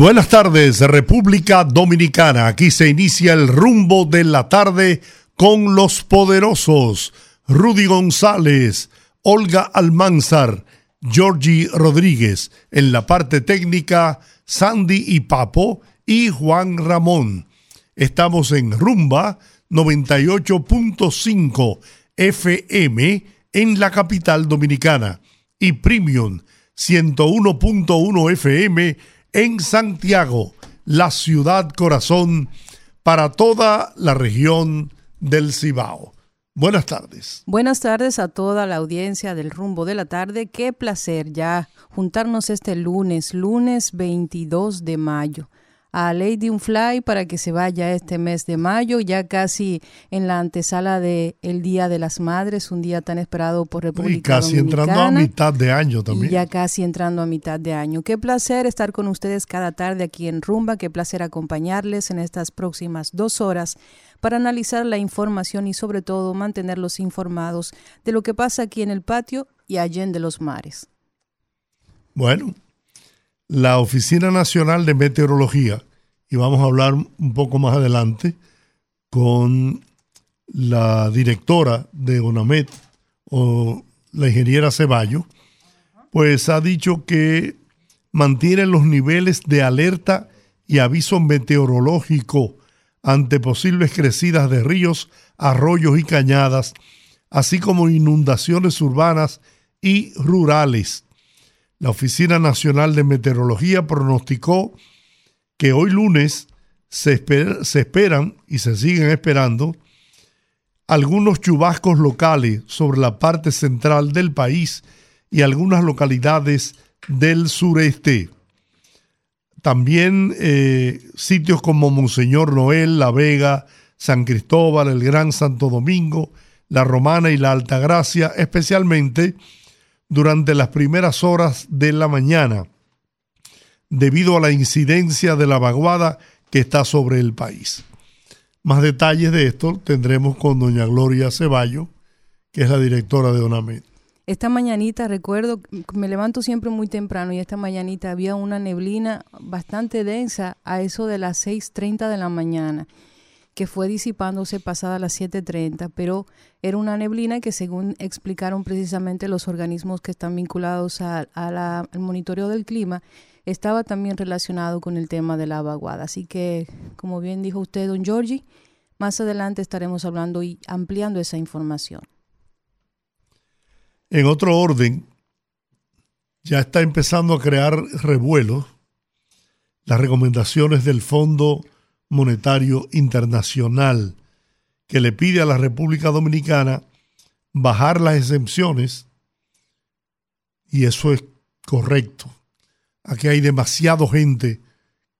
Buenas tardes, República Dominicana. Aquí se inicia el rumbo de la tarde con los poderosos Rudy González, Olga Almanzar, Georgie Rodríguez. En la parte técnica, Sandy y Papo y Juan Ramón. Estamos en Rumba 98.5 FM en la capital dominicana y Premium 101.1 FM en Santiago, la ciudad corazón para toda la región del Cibao. Buenas tardes. Buenas tardes a toda la audiencia del rumbo de la tarde. Qué placer ya juntarnos este lunes, lunes 22 de mayo a Lady Unfly para que se vaya este mes de mayo, ya casi en la antesala del el Día de las Madres, un día tan esperado por República y casi entrando a mitad de año también. ya casi entrando a mitad de año. Qué placer estar con ustedes cada tarde aquí en Rumba, qué placer acompañarles en estas próximas dos horas para analizar la información y sobre todo mantenerlos informados de lo que pasa aquí en el patio y allá en de los mares. Bueno, la Oficina Nacional de Meteorología, y vamos a hablar un poco más adelante con la directora de ONAMET o la ingeniera Ceballo, pues ha dicho que mantiene los niveles de alerta y aviso meteorológico ante posibles crecidas de ríos, arroyos y cañadas, así como inundaciones urbanas y rurales la Oficina Nacional de Meteorología pronosticó que hoy lunes se, esperan y se siguen esperando algunos chubascos locales sobre la parte central del país y algunas localidades del sureste. También eh, sitios como Monseñor Noel, La Vega, San Cristóbal, el Gran Santo Domingo, La Romana y la Altagracia, especialmente durante las primeras horas de la mañana, debido a la incidencia de la vaguada que está sobre el país. Más detalles de esto tendremos con doña Gloria Ceballo, que es la directora de ONAMED. Esta mañanita, recuerdo, me levanto siempre muy temprano y esta mañanita había una neblina bastante densa a eso de las 6.30 de la mañana que fue disipándose pasada las 7.30, pero era una neblina que según explicaron precisamente los organismos que están vinculados al monitoreo del clima, estaba también relacionado con el tema de la vaguada. Así que, como bien dijo usted, don Giorgi, más adelante estaremos hablando y ampliando esa información. En otro orden, ya está empezando a crear revuelo las recomendaciones del Fondo Monetario Internacional, que le pide a la República Dominicana bajar las exenciones, y eso es correcto. Aquí hay demasiado gente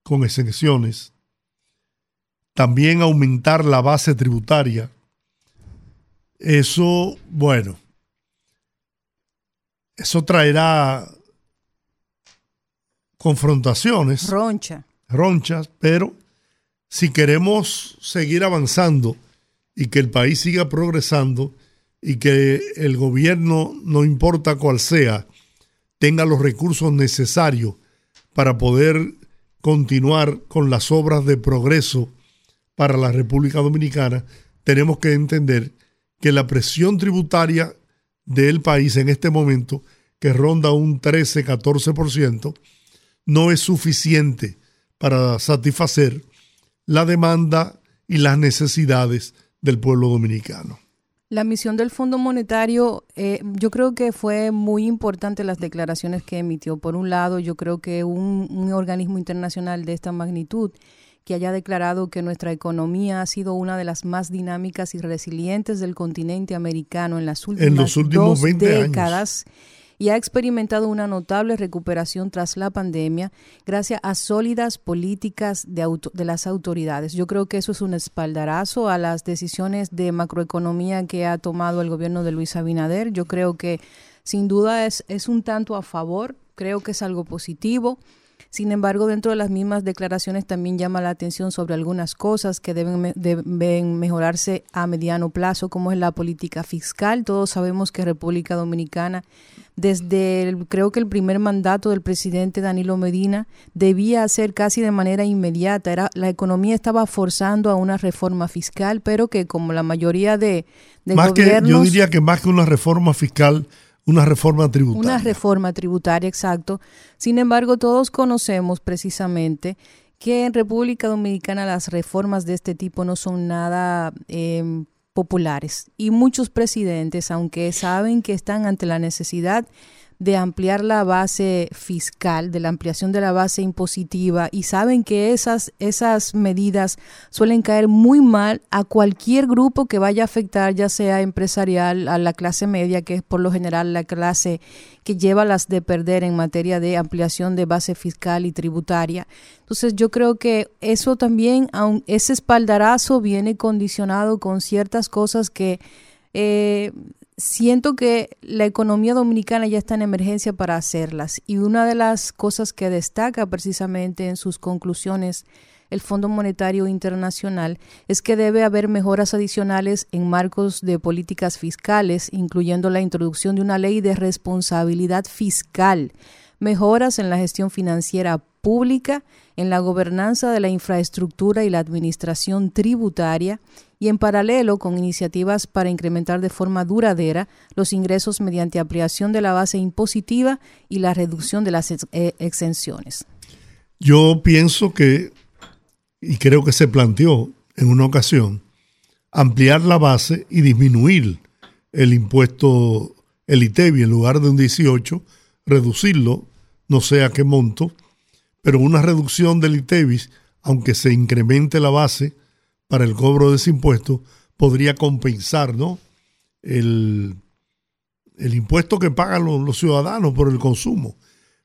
con exenciones. También aumentar la base tributaria. Eso, bueno, eso traerá confrontaciones. Roncha. Ronchas, pero si queremos seguir avanzando y que el país siga progresando y que el gobierno, no importa cuál sea, tenga los recursos necesarios para poder continuar con las obras de progreso para la República Dominicana, tenemos que entender que la presión tributaria del país en este momento, que ronda un 13-14%, no es suficiente para satisfacer la demanda y las necesidades del pueblo dominicano. La misión del Fondo Monetario, eh, yo creo que fue muy importante las declaraciones que emitió. Por un lado, yo creo que un, organismo internacional de esta magnitud que haya declarado que nuestra economía ha sido una de las más dinámicas y resilientes del continente americano en las últimas dos décadas y ha experimentado una notable recuperación tras la pandemia gracias a sólidas políticas de, de las autoridades. Yo creo que eso es un espaldarazo a las decisiones de macroeconomía que ha tomado el gobierno de Luis Abinader. Yo creo que sin duda es, es un tanto a favor, creo que es algo positivo. Sin embargo, dentro de las mismas declaraciones también llama la atención sobre algunas cosas que deben, deben mejorarse a mediano plazo, como es la política fiscal. Todos sabemos que República Dominicana, desde creo que el primer mandato del presidente Danilo Medina, debía hacer casi de manera inmediata. Era, la economía estaba forzando a una reforma fiscal, pero que como la mayoría de, de más Que, yo diría que más que una reforma fiscal una reforma tributaria. Una reforma tributaria, exacto. Sin embargo, todos conocemos precisamente que en República Dominicana las reformas de este tipo no son nada em, populares. Y muchos presidentes, aunque saben que están ante la necesidad de ampliar la base fiscal, de la ampliación de la base impositiva y saben que esas, esas medidas suelen caer muy mal a cualquier grupo que vaya a afectar, ya sea empresarial, a la clase media, que es por lo general la clase que lleva las de perder en materia de ampliación de base fiscal y tributaria. Entonces yo creo que eso también, aun ese espaldarazo viene condicionado con ciertas cosas que eh, siento que la economía dominicana ya está en emergencia para hacerlas. Y una de las cosas que destaca precisamente en sus conclusiones el Fondo Monetario Internacional es que debe haber mejoras adicionales en marcos de políticas fiscales, incluyendo la introducción de una ley de responsabilidad fiscal, mejoras en la gestión financiera pública, en la gobernanza de la infraestructura y la administración tributaria y en paralelo con iniciativas para incrementar de forma duradera los ingresos mediante ampliación de la base impositiva y la reducción de las eh, exenciones. Yo pienso que, y creo que se planteó en una ocasión, ampliar la base y disminuir el impuesto, el ITEBI, en lugar de un 18, reducirlo, no sé a qué monto, pero una reducción del ITEBIS, aunque se incremente la base, para el cobro de ese impuesto podría compensar ¿no? el, impuesto que pagan los, ciudadanos por el consumo.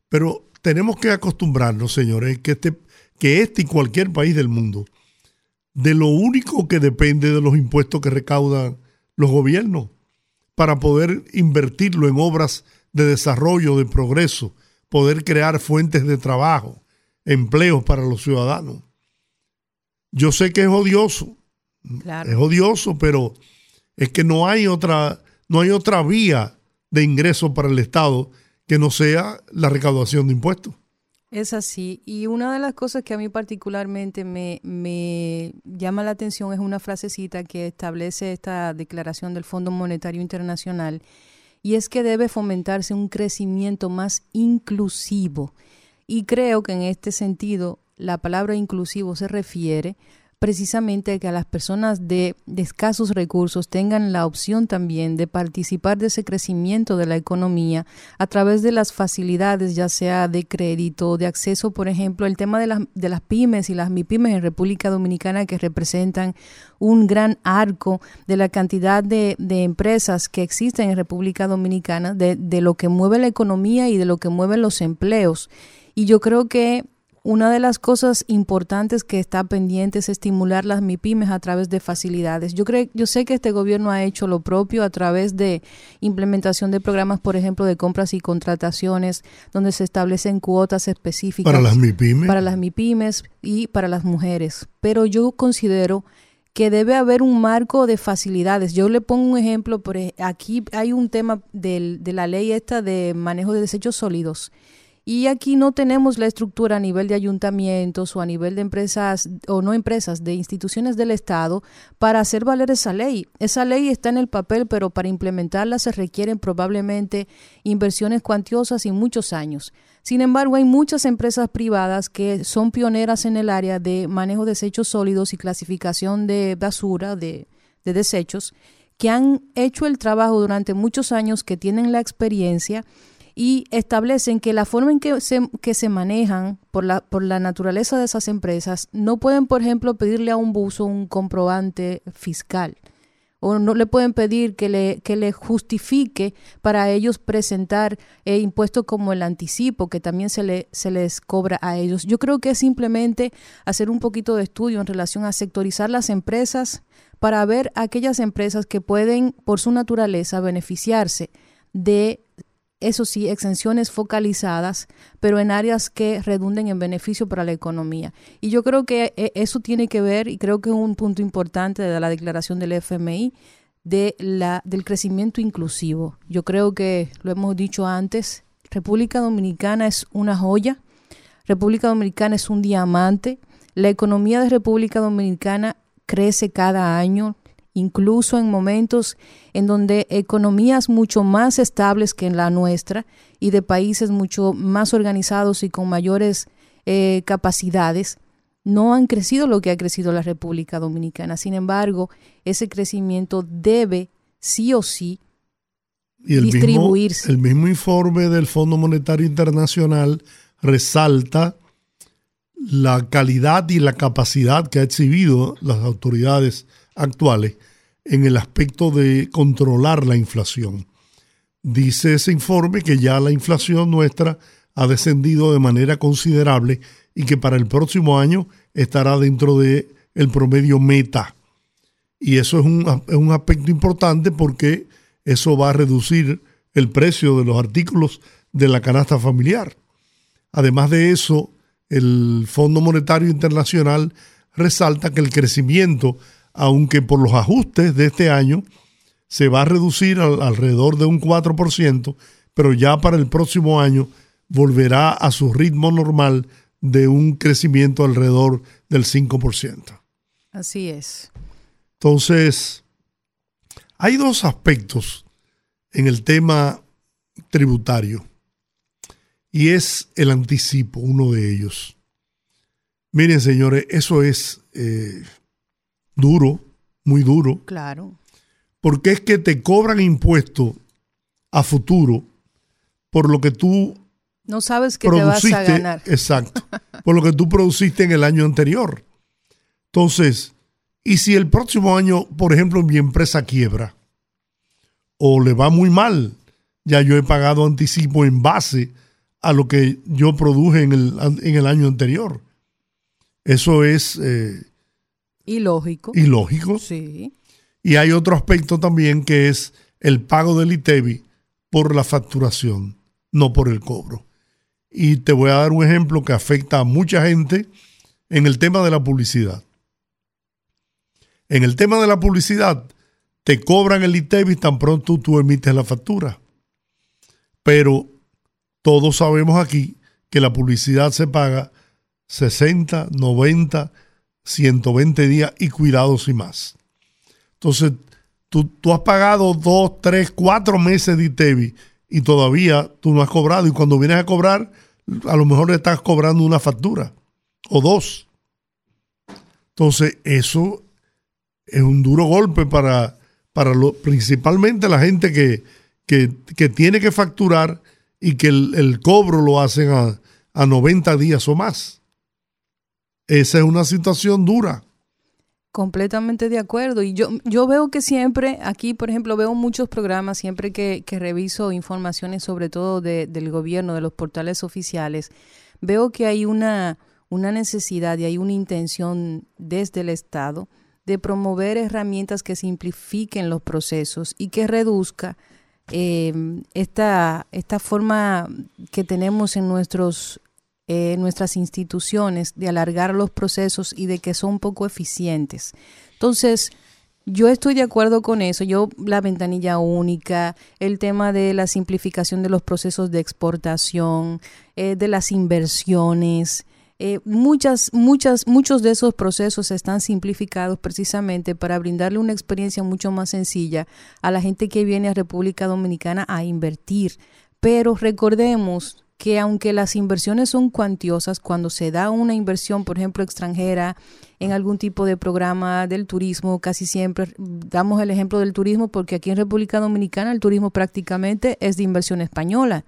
Pero tenemos que acostumbrarnos, señores, que este, que este y cualquier país del mundo, de lo único que depende de los impuestos que recaudan los gobiernos para poder invertirlo en obras de desarrollo, de progreso, poder crear fuentes de trabajo, empleos para los ciudadanos. Yo sé que es odioso, es odioso, pero es que no hay otra, no hay otra vía de ingreso para el Estado que no sea la recaudación de impuestos. Es así. Y una de las cosas que a mí particularmente me, me, llama la atención es una frasecita que establece esta declaración del Fondo Monetario Internacional, y es que debe fomentarse un crecimiento más inclusivo. Y creo que en este sentido la palabra inclusivo se refiere precisamente a que las personas de, escasos recursos tengan la opción también de participar de ese crecimiento de la economía a través de las facilidades, ya sea de crédito, de acceso, por ejemplo, el tema de las, de las pymes y las MIPYMES en República Dominicana que representan un gran arco de la cantidad de, de empresas que existen en República Dominicana, de, de lo que mueve la economía y de lo que mueve los empleos. Y yo creo que una de las cosas importantes que está pendiente es estimular las MIPIMES a través de facilidades. Yo creo, yo sé que este gobierno ha hecho lo propio a través de implementación de programas, por ejemplo, de compras y contrataciones, donde se establecen cuotas específicas para las MIPIMES, para las MIPIMES y para las mujeres. Pero yo considero que debe haber un marco de facilidades. Yo le pongo un ejemplo, por aquí hay un tema de la ley esta de manejo de desechos sólidos y aquí no tenemos la estructura a nivel de ayuntamientos o a nivel de empresas o no empresas, de instituciones del Estado para hacer valer esa ley. Esa ley está en el papel, pero para implementarla se requieren probablemente inversiones cuantiosas y muchos años. Sin embargo, hay muchas empresas privadas que son pioneras en el área de manejo de desechos sólidos y clasificación de basura, de, de desechos, que han hecho el trabajo durante muchos años, que tienen la experiencia y establecen que la forma en que se, que se manejan por la, por la naturaleza de esas empresas no pueden, por ejemplo, pedirle a un buzo un comprobante fiscal o no le pueden pedir que le, que le justifique para ellos presentar eh, impuestos como el anticipo, que también se, le, se les cobra a ellos. Yo creo que es simplemente hacer un poquito de estudio en relación a sectorizar las empresas para ver aquellas empresas que pueden, por su naturaleza, beneficiarse de eso sí, exenciones focalizadas, pero en áreas que redunden en beneficio para la economía. Y yo creo que eh, eso tiene que ver, y creo que es un punto importante de la declaración del FMI, de la, del crecimiento inclusivo. Yo creo que, lo hemos dicho antes, República Dominicana es una joya, República Dominicana es un diamante, la economía de República Dominicana crece cada año, incluso en momentos en donde economías mucho más estables que en la nuestra y de países mucho más organizados y con mayores eh, capacidades, no han crecido lo que ha crecido la República Dominicana. Sin embargo, ese crecimiento debe sí o sí distribuirse. el mismo informe del Fondo Monetario Internacional resalta la calidad y la capacidad que ha exhibido las autoridades actuales en el aspecto de controlar la inflación. Dice ese informe que ya la inflación nuestra ha descendido de manera considerable y que para el próximo año estará dentro de el promedio meta. Y eso es un, es un aspecto importante porque eso va a reducir el precio de los artículos de la canasta familiar. Además de eso, el Fondo Monetario Internacional resalta que el crecimiento aunque por los ajustes de este año se va a reducir alrededor de un 4%, pero ya para el próximo año volverá a su ritmo normal de un crecimiento alrededor del 5%. Así es. Entonces, hay dos aspectos en el tema tributario y es el anticipo, uno de ellos. Miren, señores, eso es eh, duro, muy duro. Claro. Porque es que te cobran impuestos a futuro por lo que tú no sabes que te vas a ganar. Exacto. por lo que tú produciste en el año anterior. Entonces, y si el próximo año, por ejemplo, mi empresa quiebra o le va muy mal, ya yo he pagado anticipo en base a lo que yo produje en el, en el año anterior. Eso es eh, Ilógico. Ilógico. Sí. Y hay otro aspecto también que es el pago del ITEBI por la facturación, no por el cobro. Y te voy a dar un ejemplo que afecta a mucha gente en el tema de la publicidad. En el tema de la publicidad, te cobran el ITEBI tan pronto tú emites la factura. Pero todos sabemos aquí que la publicidad se paga 60, 90, 120 días y cuidados y más. Entonces, tú, has pagado dos, tres, cuatro meses de ITEVI y todavía tú no has cobrado. Y cuando vienes a cobrar, a lo mejor le estás cobrando una factura o dos. Entonces, eso es un duro golpe para, para lo, principalmente la gente que, que, tiene que facturar y que el, cobro lo hacen a, a 90 días o más. Esa es una situación dura. Completamente de acuerdo. Y yo, yo veo que siempre, aquí por ejemplo, veo muchos programas, siempre que, reviso informaciones sobre todo del gobierno, de los portales oficiales, veo que hay una, una necesidad y hay una intención desde el Estado de promover herramientas que simplifiquen los procesos y que reduzca eh, esta, esta forma que tenemos en nuestros eh, nuestras instituciones de alargar los procesos y de que son poco eficientes. Entonces, yo estoy de acuerdo con eso. Yo, la ventanilla única, el tema de la simplificación de los procesos de exportación, eh, de las inversiones, eh, muchas, muchas, muchos de esos procesos están simplificados precisamente para brindarle una experiencia mucho más sencilla a la gente que viene a República Dominicana a invertir. Pero recordemos que aunque las inversiones son cuantiosas, cuando se da una inversión, por ejemplo, extranjera, en algún tipo de programa del turismo, casi siempre damos el ejemplo del turismo porque aquí en República Dominicana el turismo prácticamente es de inversión española.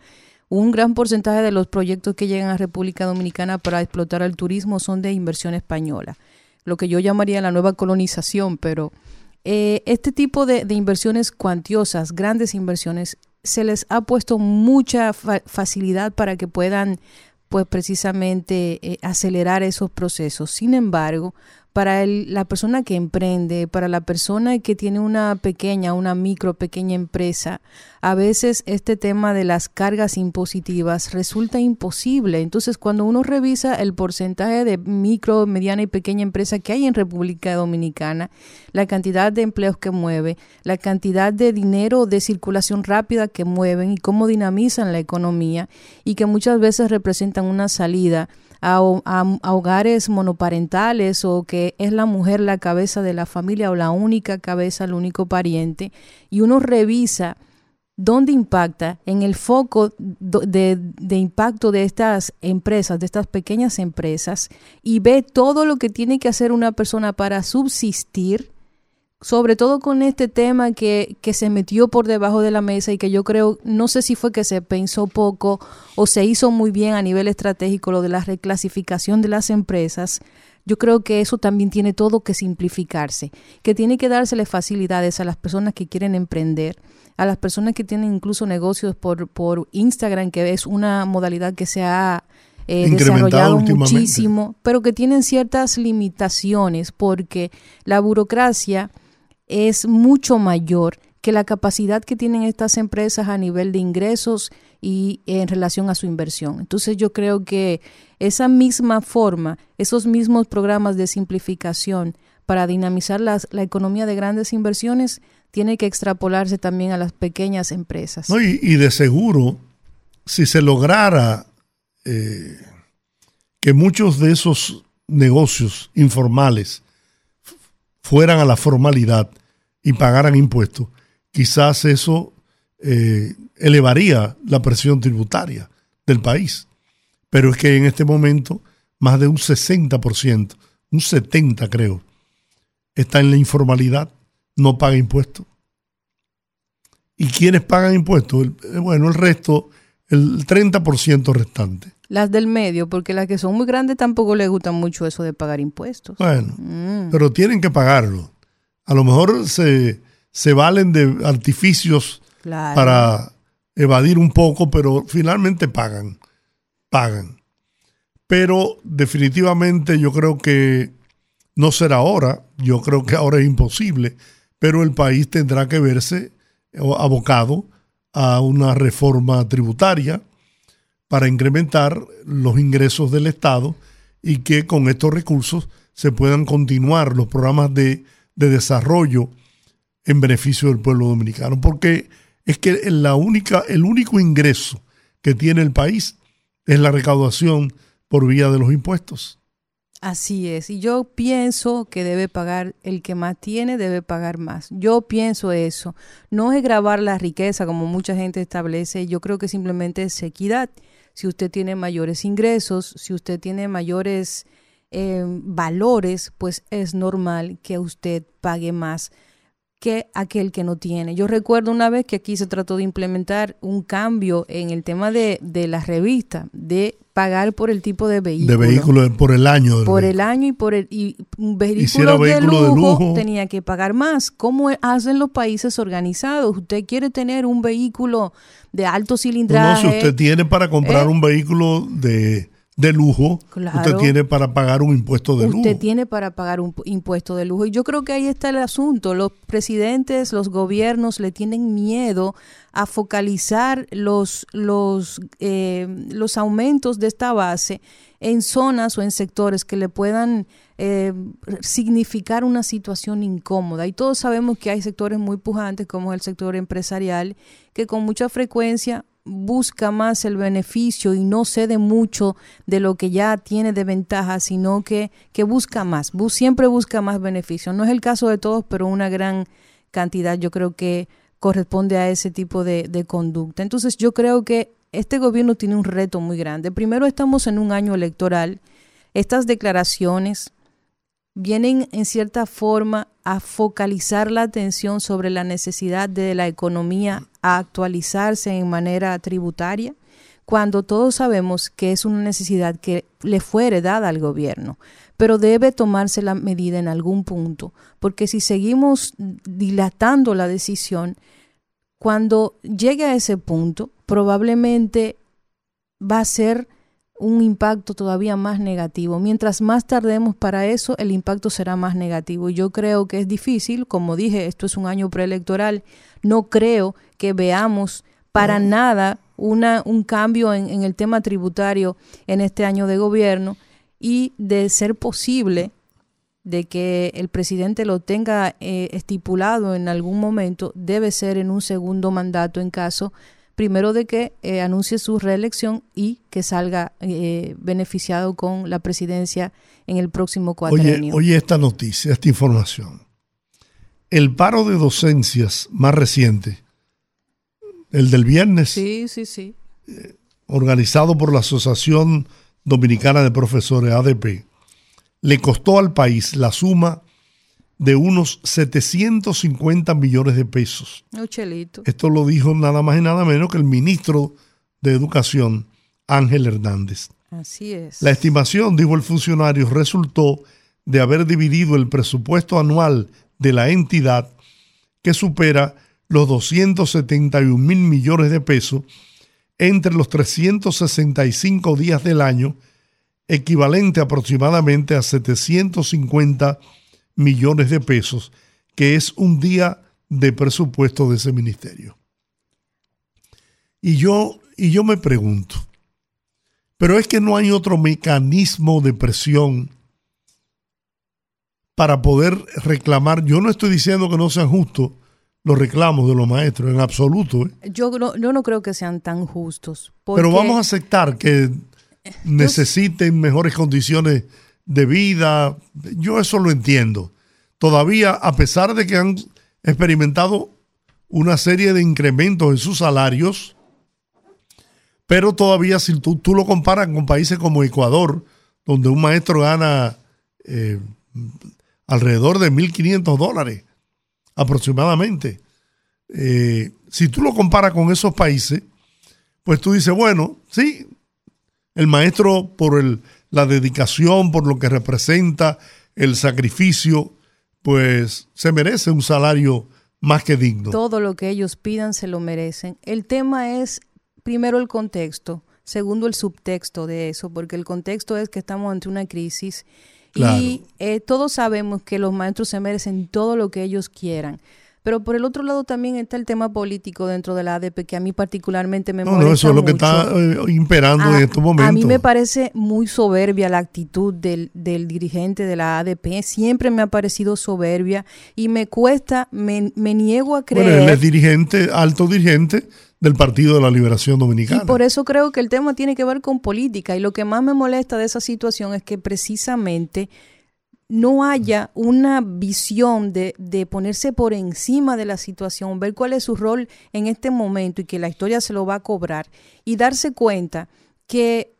Un gran porcentaje de los proyectos que llegan a República Dominicana para explotar el turismo son de inversión española, lo que yo llamaría la nueva colonización, pero eh, este tipo de, inversiones cuantiosas, grandes inversiones, se les ha puesto mucha facilidad para que puedan pues precisamente eh, acelerar esos procesos. Sin embargo, para la persona que emprende, para la persona que tiene una pequeña, una micro, pequeña empresa, a veces este tema de las cargas impositivas resulta imposible. Entonces, cuando uno revisa el porcentaje de micro, mediana y pequeña empresa que hay en República Dominicana, la cantidad de empleos que mueve, la cantidad de dinero de circulación rápida que mueven y cómo dinamizan la economía y que muchas veces representan una salida a, hogares monoparentales o que es la mujer la cabeza de la familia o la única cabeza, el único pariente, y uno revisa dónde impacta en el foco de, impacto de estas empresas, de estas pequeñas empresas, y ve todo lo que tiene que hacer una persona para subsistir, sobre todo con este tema que, que, se metió por debajo de la mesa y que yo creo, no sé si fue que se pensó poco o se hizo muy bien a nivel estratégico lo de la reclasificación de las empresas, yo creo que eso también tiene todo que simplificarse, que tiene que dársele facilidades a las personas que quieren emprender, a las personas que tienen incluso negocios por, por Instagram, que es una modalidad que se ha eh, desarrollado muchísimo, pero que tienen ciertas limitaciones porque la burocracia es mucho mayor que la capacidad que tienen estas empresas a nivel de ingresos y en relación a su inversión. Entonces yo creo que esa misma forma, esos mismos programas de simplificación para dinamizar la economía de grandes inversiones, tiene que extrapolarse también a las pequeñas empresas. y, de seguro, si se lograra eh, que muchos de esos negocios informales fueran a la formalidad y pagaran impuestos, quizás eso eh, elevaría la presión tributaria del país. Pero es que en este momento más de un 60%, un 70% creo, está en la informalidad, no paga impuestos. ¿Y quiénes pagan impuestos? Eh, bueno, el resto, el 30% restante. Las del medio, porque las que son muy grandes tampoco les gusta mucho eso de pagar impuestos. Bueno, mm. pero tienen que pagarlo. A lo mejor se, valen de artificios para evadir un poco, pero finalmente pagan. Pagan. Pero definitivamente yo creo que no será ahora, yo creo que ahora es imposible, pero el país tendrá que verse abocado a una reforma tributaria para incrementar los ingresos del Estado y que con estos recursos se puedan continuar los programas de, desarrollo en beneficio del pueblo dominicano. Porque es que la única, el único ingreso que tiene el país es la recaudación por vía de los impuestos. Así es, y yo pienso que debe pagar, el que más tiene debe pagar más. Yo pienso eso. No es grabar la riqueza como mucha gente establece, yo creo que simplemente es equidad si usted tiene mayores ingresos, si usted tiene mayores eh, valores, pues es normal que usted pague más que aquel que no tiene. Yo recuerdo una vez que aquí se trató de implementar un cambio en el tema de, de la revista, de pagar por el tipo de vehículo. De vehículo por el año. Por el año y por el y un vehículo, de, lujo, tenía que pagar más. ¿Cómo hacen los países organizados? Usted quiere tener un vehículo de alto cilindraje. No, si usted tiene para comprar eh, un vehículo de, lujo, usted tiene para pagar un impuesto de lujo. Usted tiene para pagar un impuesto de lujo. Y yo creo que ahí está el asunto. Los presidentes, los gobiernos le tienen miedo a focalizar los, los, eh, los aumentos de esta base en zonas o en sectores que le puedan eh, significar una situación incómoda. Y todos sabemos que hay sectores muy pujantes, como el sector empresarial, que con mucha frecuencia busca más el beneficio y no cede mucho de lo que ya tiene de ventaja, sino que, que busca más, siempre busca más beneficio. No es el caso de todos, pero una gran cantidad yo creo que corresponde a ese tipo de, de conducta. Entonces yo creo que este gobierno tiene un reto muy grande. Primero estamos en un año electoral. Estas declaraciones vienen en cierta forma a focalizar la atención sobre la necesidad de la economía a actualizarse en manera tributaria, cuando todos sabemos que es una necesidad que le fue heredada al gobierno. Pero debe tomarse la medida en algún punto, porque si seguimos dilatando la decisión, cuando llegue a ese punto, probablemente va a ser un impacto todavía más negativo. Mientras más tardemos para eso, el impacto será más negativo. Yo creo que es difícil, como dije, esto es un año preelectoral, no creo que veamos para nada una, un cambio en, el tema tributario en este año de gobierno y de ser posible de que el presidente lo tenga eh, estipulado en algún momento, debe ser en un segundo mandato en caso primero de que eh, anuncie su reelección y que salga eh, beneficiado con la presidencia en el próximo cuatrenio. Oye, oye esta noticia, esta información. El paro de docencias más reciente, el del viernes, sí, sí, sí. Eh, organizado por la Asociación Dominicana de Profesores, ADP, le costó al país la suma de unos 750 millones de pesos. Esto lo dijo nada más y nada menos que el ministro de Educación, Ángel Hernández. Así es. La estimación, dijo el funcionario, resultó de haber dividido el presupuesto anual de la entidad, que supera los 271 mil millones de pesos, entre los 365 días del año, equivalente aproximadamente a 750 millones de pesos, que es un día de presupuesto de ese ministerio. Y yo, y yo me pregunto, pero es que no hay otro mecanismo de presión para poder reclamar. Yo no estoy diciendo que no sean justos los reclamos de los maestros, en absoluto. ¿eh? Yo, no, yo no creo que sean tan justos. Pero vamos a aceptar que necesiten mejores condiciones de vida, yo eso lo entiendo. Todavía, a pesar de que han experimentado una serie de incrementos en sus salarios, pero todavía si tú, tú lo comparas con países como Ecuador, donde un maestro gana eh, alrededor de 1.500 dólares aproximadamente, eh, si tú lo comparas con esos países, pues tú dices, bueno, sí, el maestro por el, la dedicación, por lo que representa, el sacrificio, pues se merece un salario más que digno. Todo lo que ellos pidan se lo merecen. El tema es, primero, el contexto, segundo, el subtexto de eso, porque el contexto es que estamos ante una crisis y eh, todos sabemos que los maestros se merecen todo lo que ellos quieran. Pero por el otro lado también está el tema político dentro de la ADP que a mí particularmente me molesta. No, eso es lo que está eh, imperando en estos momentos. A mí me parece muy soberbia la actitud del, dirigente de la ADP. Siempre me ha parecido soberbia y me cuesta, me, niego a creer. Bueno, él es dirigente, alto dirigente del Partido de la Liberación Dominicana. Y por eso creo que el tema tiene que ver con política. Y lo que más me molesta de esa situación es que precisamente no haya una visión de, de, ponerse por encima de la situación, ver cuál es su rol en este momento y que la historia se lo va a cobrar y darse cuenta que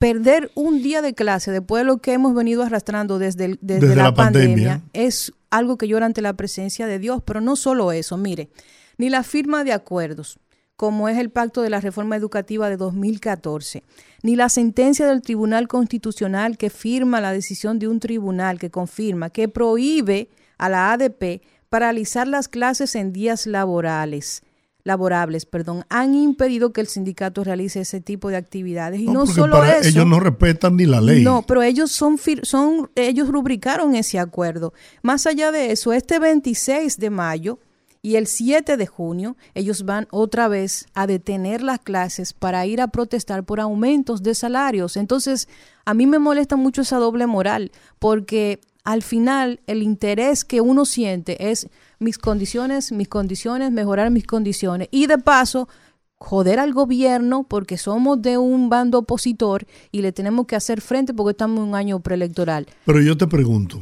perder un día de clase después de lo que hemos venido arrastrando desde, desde, la, pandemia, es algo que llora ante la presencia de Dios, pero no solo eso, mire, ni la firma de acuerdos, como es el pacto de la reforma educativa de 2014, ni la sentencia del Tribunal Constitucional que firma la decisión de un tribunal que confirma que prohíbe a la ADP paralizar las clases en días laborales laborables, perdón, han impedido que el sindicato realice ese tipo de actividades y no, solo eso. Ellos no respetan ni la ley. No, pero ellos son son ellos rubricaron ese acuerdo. Más allá de eso, este 26 de mayo y el 7 de junio ellos van otra vez a detener las clases para ir a protestar por aumentos de salarios. Entonces, a mí me molesta mucho esa doble moral, porque al final el interés que uno siente es mis condiciones, mis condiciones, mejorar mis condiciones. Y de paso, joder al gobierno porque somos de un bando opositor y le tenemos que hacer frente porque estamos en un año preelectoral. Pero yo te pregunto,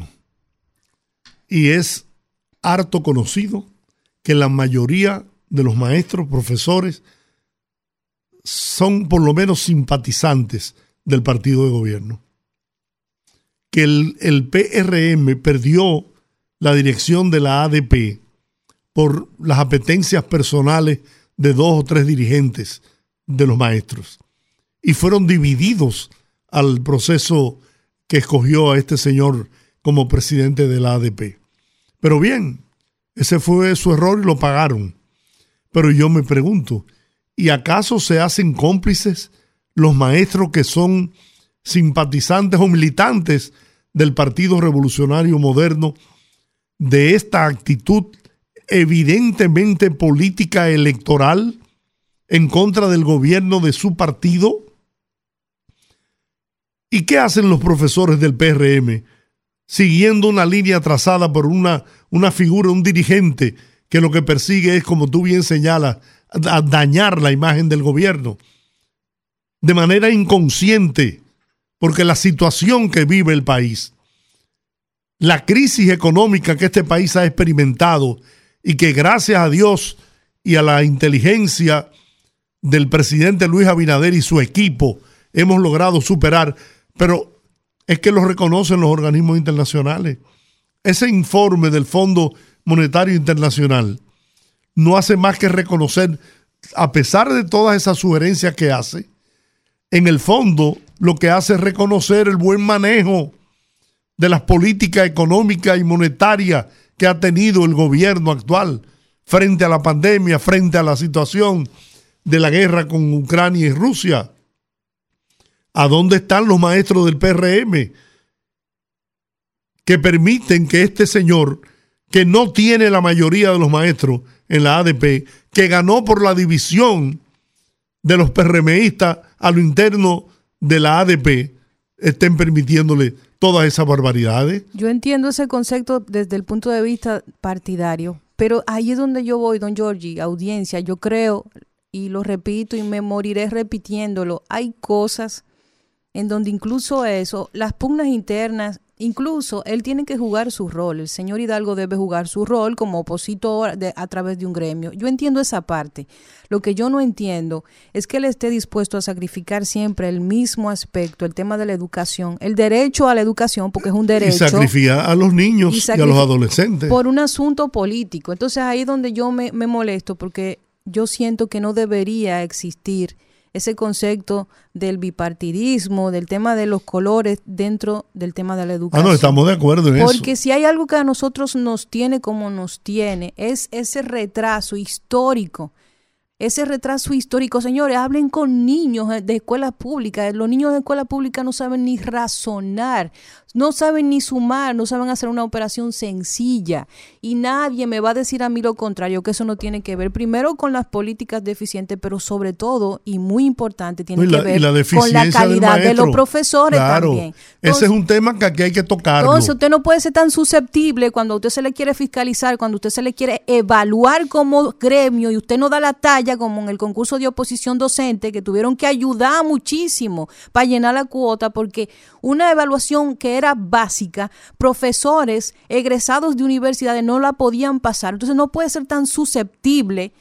¿y es harto conocido que la mayoría de los maestros, profesores, son por lo menos simpatizantes del partido de gobierno. Que el, PRM perdió la dirección de la ADP por las apetencias personales de dos o tres dirigentes de los maestros. y fueron divididos al proceso que escogió a este señor como presidente de la ADP. Pero bien, ese fue su error y lo pagaron. Pero yo me pregunto, ¿y acaso se hacen cómplices los maestros que son simpatizantes o militantes del Partido Revolucionario Moderno de esta actitud evidentemente política electoral en contra del gobierno de su partido? ¿Y qué hacen los profesores del PRM? Siguiendo una línea trazada por una, una figura, un dirigente, que lo que persigue es, como tú bien señalas, dañar la imagen del gobierno. De manera inconsciente, porque la situación que vive el país, la crisis económica que este país ha experimentado y que gracias a Dios y a la inteligencia del presidente Luis Abinader y su equipo hemos logrado superar, pero es que lo reconocen los organismos internacionales. Ese informe del Fondo Monetario Internacional no hace más que reconocer, a pesar de todas esas sugerencias que hace, en el fondo lo que hace es reconocer el buen manejo de las políticas económicas y monetarias que ha tenido el gobierno actual frente a la pandemia, frente a la situación de la guerra con Ucrania y Rusia. ¿A dónde están los maestros del PRM que permiten que este señor, que no tiene la mayoría de los maestros en la ADP, que ganó por la división de los PRMistas a lo interno de la ADP, estén permitiéndole todas esas barbaridades. Yo entiendo ese concepto desde el punto de vista partidario, pero ahí es donde yo voy, don Giorgi, audiencia, yo creo, y lo repito y me moriré repitiéndolo, hay cosas en donde incluso eso, las pugnas internas, incluso él tiene que jugar su rol, el señor Hidalgo debe jugar su rol como opositor a través de un gremio. Yo entiendo esa parte. Lo que yo no entiendo es que él esté dispuesto a sacrificar siempre el mismo aspecto, el tema de la educación, el derecho a la educación, porque es un derecho. Y sacrifica a los niños y, a los adolescentes. Por un asunto político. Entonces ahí es donde yo me, me molesto, porque yo siento que no debería existir ese concepto del bipartidismo, del tema de los colores dentro del tema de la educación. Ah, no, estamos de acuerdo en eso. Porque si hay algo que a nosotros nos tiene como nos tiene, es ese retraso histórico ese retraso histórico. Señores, hablen con niños de escuelas públicas. Los niños de escuela pública no saben ni razonar, no saben ni sumar, no saben hacer una operación sencilla. Y nadie me va a decir a mí lo contrario, que eso no tiene que ver primero con las políticas deficientes, pero sobre todo, y muy importante, tiene que ver con la calidad de los profesores también. Ese es un tema que aquí hay que tocar. Entonces, usted no puede ser tan susceptible cuando usted se le quiere fiscalizar, cuando usted se le quiere evaluar como gremio y usted no da la talla como en el concurso de oposición docente, que tuvieron que ayudar muchísimo para llenar la cuota, porque una evaluación que era básica, profesores egresados de universidades no la podían pasar. Entonces no puede ser tan susceptible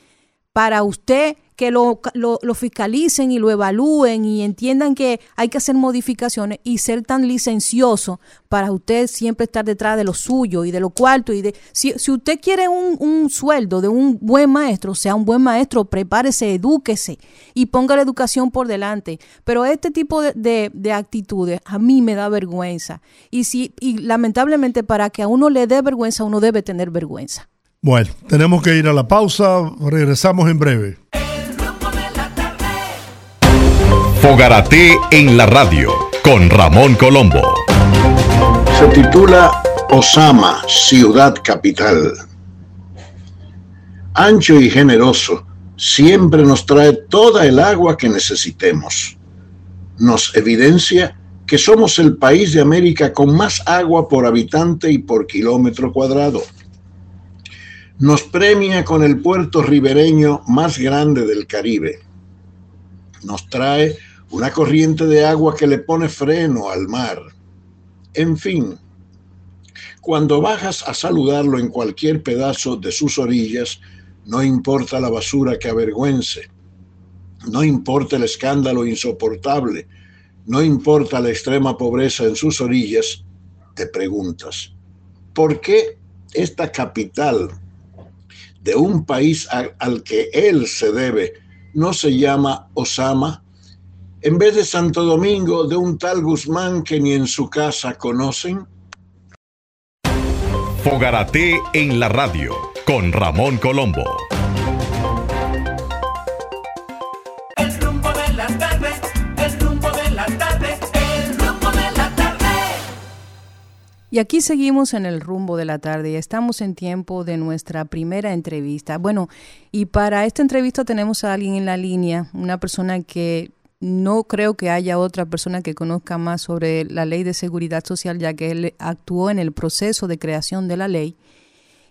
para usted que lo, lo, fiscalicen y lo evalúen y entiendan que hay que hacer modificaciones y ser tan licencioso para usted siempre estar detrás de lo suyo y de lo cuarto y de si, si usted quiere un, un, sueldo de un buen maestro, sea un buen maestro, prepárese, edúquese y ponga la educación por delante. Pero este tipo de, de, actitudes a mí me da vergüenza. Y si, y lamentablemente para que a uno le dé vergüenza, uno debe tener vergüenza. Bueno, tenemos que ir a la pausa, regresamos en breve. Fogarate en la radio con Ramón Colombo. Se titula Osama, ciudad capital. Ancho y generoso, siempre nos trae toda el agua que necesitemos. Nos evidencia que somos el país de América con más agua por habitante y por kilómetro cuadrado. Nos premia con el puerto ribereño más grande del Caribe. Nos trae una corriente de agua que le pone freno al mar. En fin, cuando bajas a saludarlo en cualquier pedazo de sus orillas, no importa la basura que avergüence, no importa el escándalo insoportable, no importa la extrema pobreza en sus orillas, te preguntas, ¿por qué esta capital de un país al, que él se debe no se llama Osama en vez de Santo Domingo de un tal Guzmán que ni en su casa conocen? Fogarate en la radio con Ramón Colombo. El rumbo de la tarde, el rumbo de la tarde, el rumbo de la tarde. Y aquí seguimos en el rumbo de la tarde y estamos en tiempo de nuestra primera entrevista. Bueno, y para esta entrevista tenemos a alguien en la línea, una persona que no creo que haya otra persona que conozca más sobre la ley de seguridad social, ya que él actuó en el proceso de creación de la ley.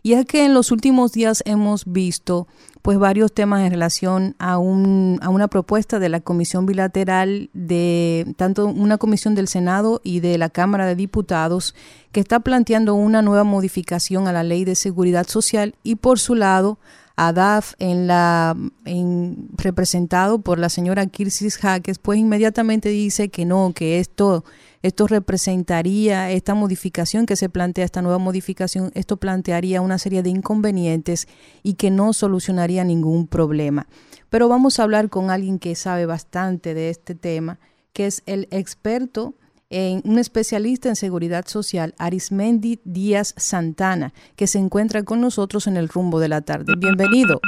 Y es que en los últimos días hemos visto pues varios temas en relación a, un, a una propuesta de la comisión bilateral de tanto una comisión del Senado y de la Cámara de Diputados que está planteando una nueva modificación a la ley de seguridad social y por su lado ADAF en la en, representado por la señora Kirsis Jaques, pues inmediatamente dice que no, que esto esto representaría esta modificación que se plantea, esta nueva modificación, esto plantearía una serie de inconvenientes y que no solucionaría ningún problema. Pero vamos a hablar con alguien que sabe bastante de este tema, que es el experto en un especialista en seguridad social, Arismendi Díaz Santana, que se encuentra con nosotros en el rumbo de la tarde. Bienvenido.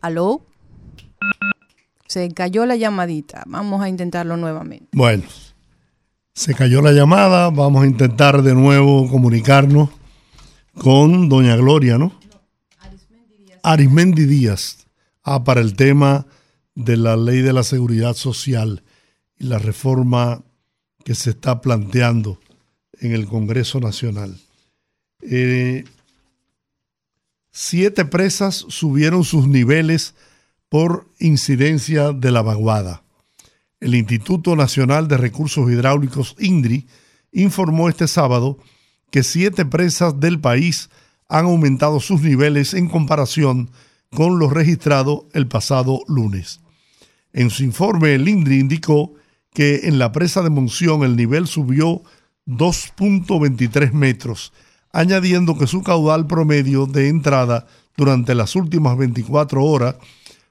¿Aló? Se cayó la llamadita. Vamos a intentarlo nuevamente. Bueno, se cayó la llamada. Vamos a intentar de nuevo comunicarnos con doña Gloria, ¿no? Arismendi Díaz. Ah, para el tema de la ley de la seguridad social y la reforma que se está planteando en el Congreso Nacional. Eh, siete presas subieron sus niveles por incidencia de la vaguada. El Instituto Nacional de Recursos Hidráulicos, INDRI, informó este sábado que siete presas del país han aumentado sus niveles en comparación con los registrados el pasado lunes. En su informe, el INDRI indicó que en la presa de Monción el nivel subió 2.23 metros, añadiendo que su caudal promedio de entrada durante las últimas 24 horas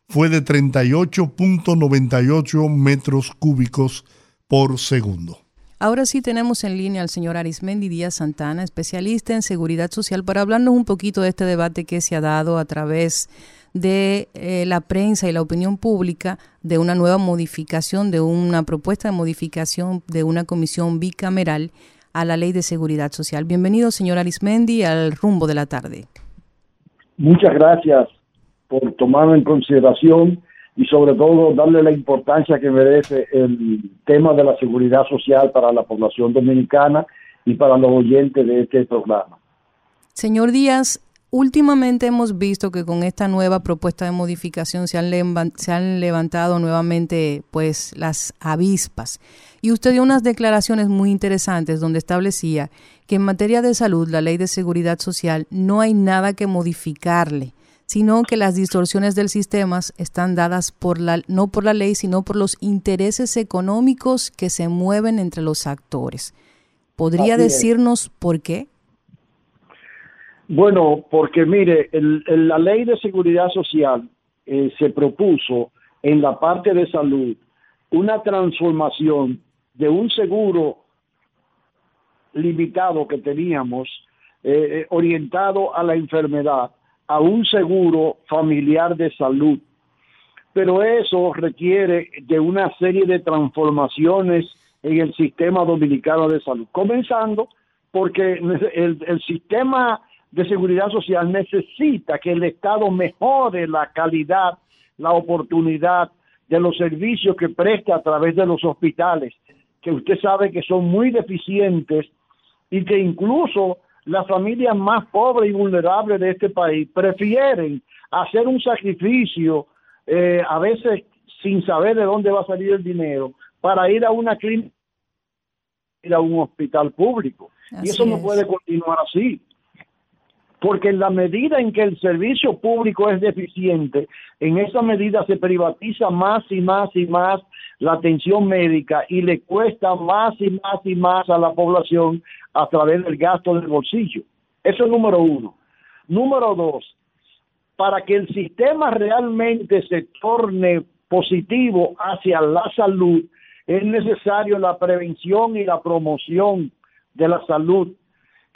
fue de 38.98 metros cúbicos por segundo. Ahora sí tenemos en línea al señor Arismendi Díaz Santana, especialista en seguridad social, para hablarnos un poquito de este debate que se ha dado a través de eh, la prensa y la opinión pública de una nueva modificación, de una propuesta de modificación de una comisión bicameral a la ley de seguridad social. Bienvenido, señor Arismendi, al rumbo de la tarde. Muchas gracias por tomarlo en consideración y sobre todo darle la importancia que merece el tema de la seguridad social para la población dominicana y para los oyentes de este programa. Señor Díaz, últimamente hemos visto que con esta nueva propuesta de modificación se han, se han levantado nuevamente pues las avispas. Y usted dio unas declaraciones muy interesantes donde establecía que en materia de salud, la ley de seguridad social, no hay nada que modificarle, sino que las distorsiones del sistema están dadas por la, no por la ley, sino por los intereses económicos que se mueven entre los actores. ¿Podría decirnos por qué? Bueno, porque mire, el, la ley de seguridad social eh, se propuso en la parte de salud una transformación de un seguro limitado que teníamos eh, eh, orientado a la enfermedad a un seguro familiar de salud. Pero eso requiere de una serie de transformaciones en el sistema dominicano de salud, comenzando porque el, el sistema de seguridad social necesita que el Estado mejore la calidad, la oportunidad de los servicios que presta a través de los hospitales, que usted sabe que son muy deficientes y que incluso las familias más pobres y vulnerables de este país prefieren hacer un sacrificio, eh, a veces sin saber de dónde va a salir el dinero, para ir a una clínica, ir a un hospital público. y eso no puede continuar así porque en la medida en que el servicio público es deficiente, en esa medida se privatiza más y más y más la atención médica y le cuesta más y más y más a la población a través del gasto del bolsillo. Eso es número uno. Número dos, para que el sistema realmente se torne positivo hacia la salud, es necesario la prevención y la promoción de la salud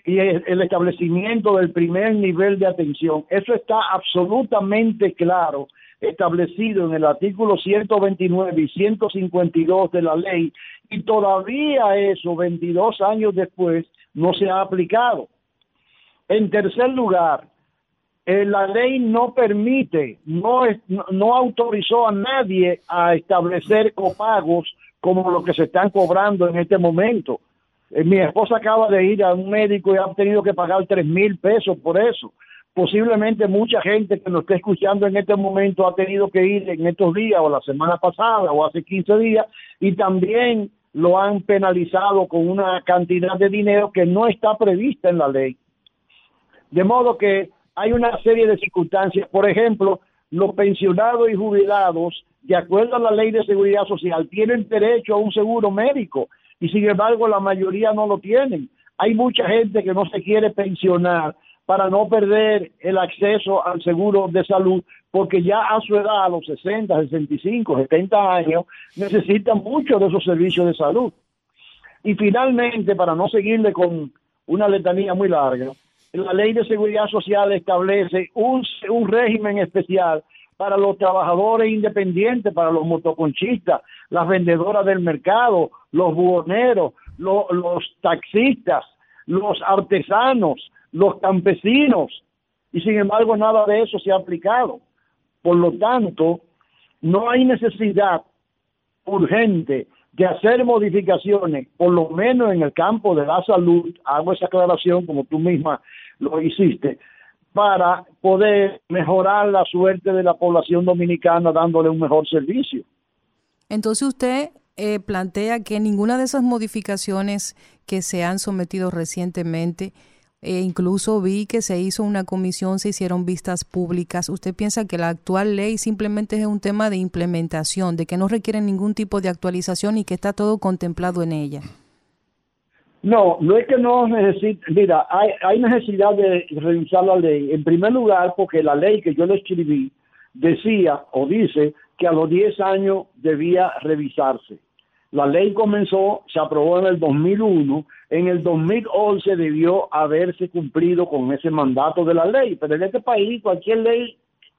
y el establecimiento del primer nivel de atención. Eso está absolutamente claro, establecido en el artículo 129 y 152 de la ley, y todavía eso, 22 años después, no se ha aplicado. En tercer lugar, eh, la ley no permite, no, no autorizó a nadie a establecer copagos como lo que se están cobrando en este momento. Eh, mi esposa acaba de ir a un médico y ha tenido que pagar tres mil pesos por eso. Posiblemente mucha gente que nos esté escuchando en este momento ha tenido que ir en estos días o la semana pasada o hace 15 días y también lo han penalizado con una cantidad de dinero que no está prevista en la ley. De modo que hay una serie de circunstancias. Por ejemplo, los pensionados y jubilados, de acuerdo a la ley de seguridad social, tienen derecho a un seguro médico y sin embargo la mayoría no lo tienen. Hay mucha gente que no se quiere pensionar para no perder el acceso al seguro de salud, porque ya a su edad, a los 60, 65, 70 años, necesitan mucho de esos servicios de salud. Y finalmente, para no seguirle con una letanía muy larga, la ley de seguridad social establece un, un régimen especial para los trabajadores independientes, para los motoconchistas, las vendedoras del mercado, los buhoneros, los taxistas, los artesanos, los campesinos, y sin embargo nada de eso se ha aplicado. Por lo tanto, no hay necesidad urgente de hacer modificaciones, por lo menos en el campo de la salud, hago esa aclaración como tú misma lo hiciste, para poder mejorar la suerte de la población dominicana dándole un mejor servicio. Entonces usted eh, plantea que ninguna de esas modificaciones que se han sometido recientemente, e incluso vi que se hizo una comisión, se hicieron vistas públicas. ¿Usted piensa que la actual ley simplemente es un tema de implementación, de que no requiere ningún tipo de actualización y que está todo contemplado en ella? No, no es que no necesite, mira, hay, hay necesidad de revisar la ley. En primer lugar, porque la ley que yo le escribí decía o dice que a los 10 años debía revisarse. La ley comenzó, se aprobó en el 2001, en el 2011 debió haberse cumplido con ese mandato de la ley, pero en este país cualquier ley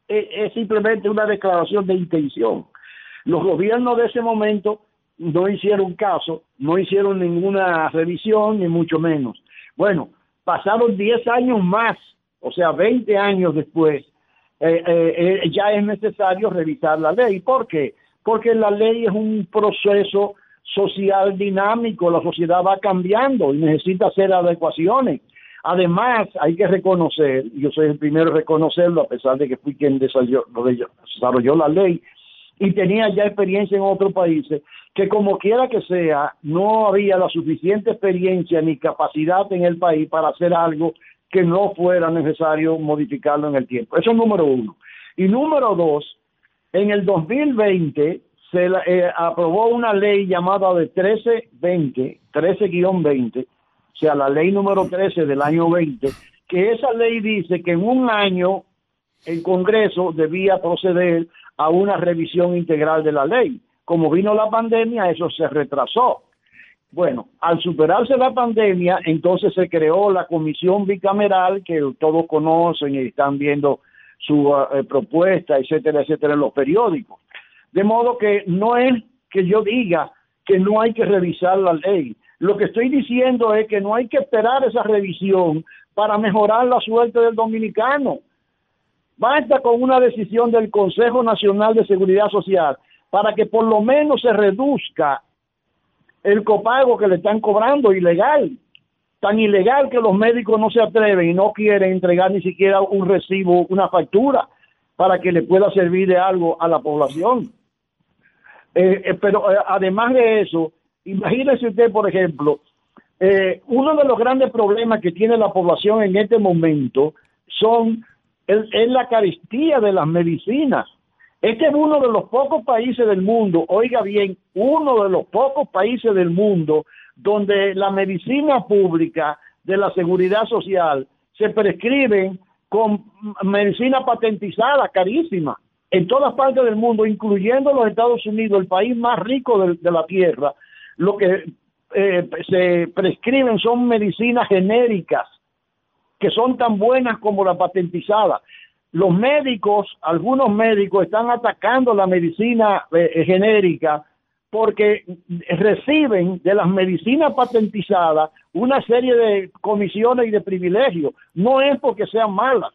es, es simplemente una declaración de intención. Los gobiernos de ese momento no hicieron caso, no hicieron ninguna revisión, ni mucho menos. Bueno, pasaron 10 años más, o sea, 20 años después, eh, eh, eh, ya es necesario revisar la ley. ¿Por qué? Porque la ley es un proceso social dinámico, la sociedad va cambiando y necesita hacer adecuaciones. Además, hay que reconocer, yo soy el primero a reconocerlo, a pesar de que fui quien desarrolló, desarrolló la ley, y tenía ya experiencia en otros países, que como quiera que sea, no había la suficiente experiencia ni capacidad en el país para hacer algo que no fuera necesario modificarlo en el tiempo. Eso es número uno. Y número dos, en el 2020 se eh, aprobó una ley llamada de 1320, 13-20, o sea, la ley número 13 del año 20, que esa ley dice que en un año el Congreso debía proceder a una revisión integral de la ley. Como vino la pandemia, eso se retrasó. Bueno, al superarse la pandemia, entonces se creó la comisión bicameral que todos conocen y están viendo su eh, propuesta, etcétera, etcétera, en los periódicos. De modo que no es que yo diga que no hay que revisar la ley. Lo que estoy diciendo es que no hay que esperar esa revisión para mejorar la suerte del dominicano. Basta con una decisión del Consejo Nacional de Seguridad Social para que por lo menos se reduzca el copago que le están cobrando ilegal. Tan ilegal que los médicos no se atreven y no quieren entregar ni siquiera un recibo, una factura, para que le pueda servir de algo a la población. Eh, eh, pero eh, además de eso, imagínese usted, por ejemplo, uno de los grandes problemas que tiene la población en este momento son es, la carestía de las medicinas. Este es uno de los pocos países del mundo, oiga bien, uno de los pocos países del mundo donde la medicina pública de la seguridad social se prescriben con medicina patentizada, carísima, en todas partes del mundo, incluyendo los Estados Unidos, el país más rico de, la tierra, lo que eh, se prescriben son medicinas genéricas, que son tan buenas como la patentizada. Los médicos, algunos médicos están atacando la medicina eh, genérica porque reciben de las medicinas patentizadas una serie de comisiones y de privilegios. No es porque sean malas.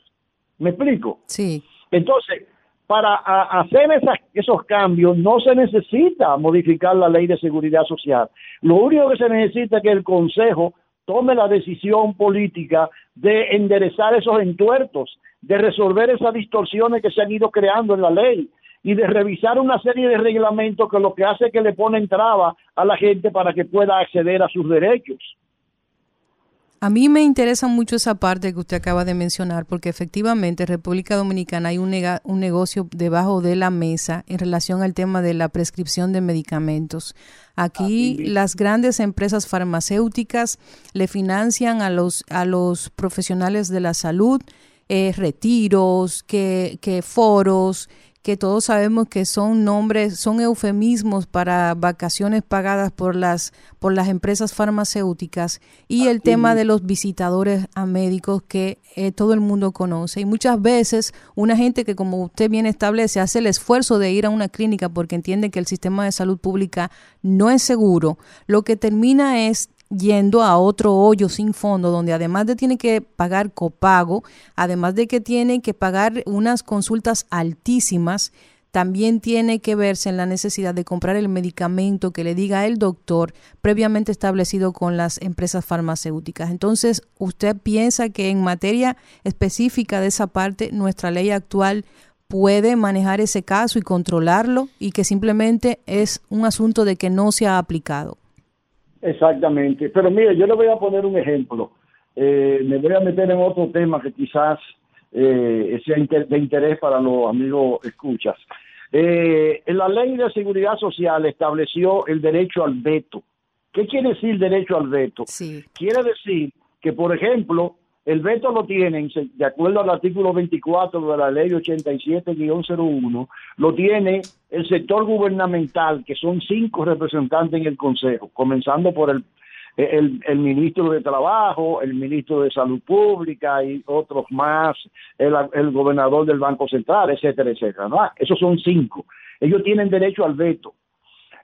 ¿Me explico? Sí. Entonces, para a- hacer esas- esos cambios no se necesita modificar la ley de seguridad social. Lo único que se necesita es que el Consejo tome la decisión política de enderezar esos entuertos, de resolver esas distorsiones que se han ido creando en la ley y de revisar una serie de reglamentos que lo que hace es que le ponen traba a la gente para que pueda acceder a sus derechos. A mí me interesa mucho esa parte que usted acaba de mencionar, porque efectivamente en República Dominicana hay un, nega- un negocio debajo de la mesa en relación al tema de la prescripción de medicamentos. Aquí las grandes empresas farmacéuticas le financian a los, a los profesionales de la salud eh, retiros, que, que foros, que todos sabemos que son nombres, son eufemismos para vacaciones pagadas por las, por las empresas farmacéuticas y el tema de los visitadores a médicos que eh, todo el mundo conoce. Y muchas veces una gente que, como usted bien establece, hace el esfuerzo de ir a una clínica porque entiende que el sistema de salud pública no es seguro, lo que termina es yendo a otro hoyo sin fondo, donde además de tiene que pagar copago, además de que tiene que pagar unas consultas altísimas, también tiene que verse en la necesidad de comprar el medicamento que le diga el doctor previamente establecido con las empresas farmacéuticas. Entonces, ¿usted piensa que en materia específica de esa parte, nuestra ley actual puede manejar ese caso y controlarlo y que simplemente es un asunto de que no se ha aplicado? Exactamente. Pero mire, yo le voy a poner un ejemplo. Eh, me voy a meter en otro tema que quizás eh, sea inter- de interés para los amigos escuchas. Eh, la ley de seguridad social estableció el derecho al veto. ¿Qué quiere decir derecho al veto? Sí. Quiere decir que, por ejemplo, el veto lo tienen, de acuerdo al artículo 24 de la ley 87-01, lo tiene el sector gubernamental, que son cinco representantes en el Consejo, comenzando por el, el, el ministro de Trabajo, el ministro de Salud Pública y otros más, el, el gobernador del Banco Central, etcétera, etcétera. ¿no? Esos son cinco. Ellos tienen derecho al veto.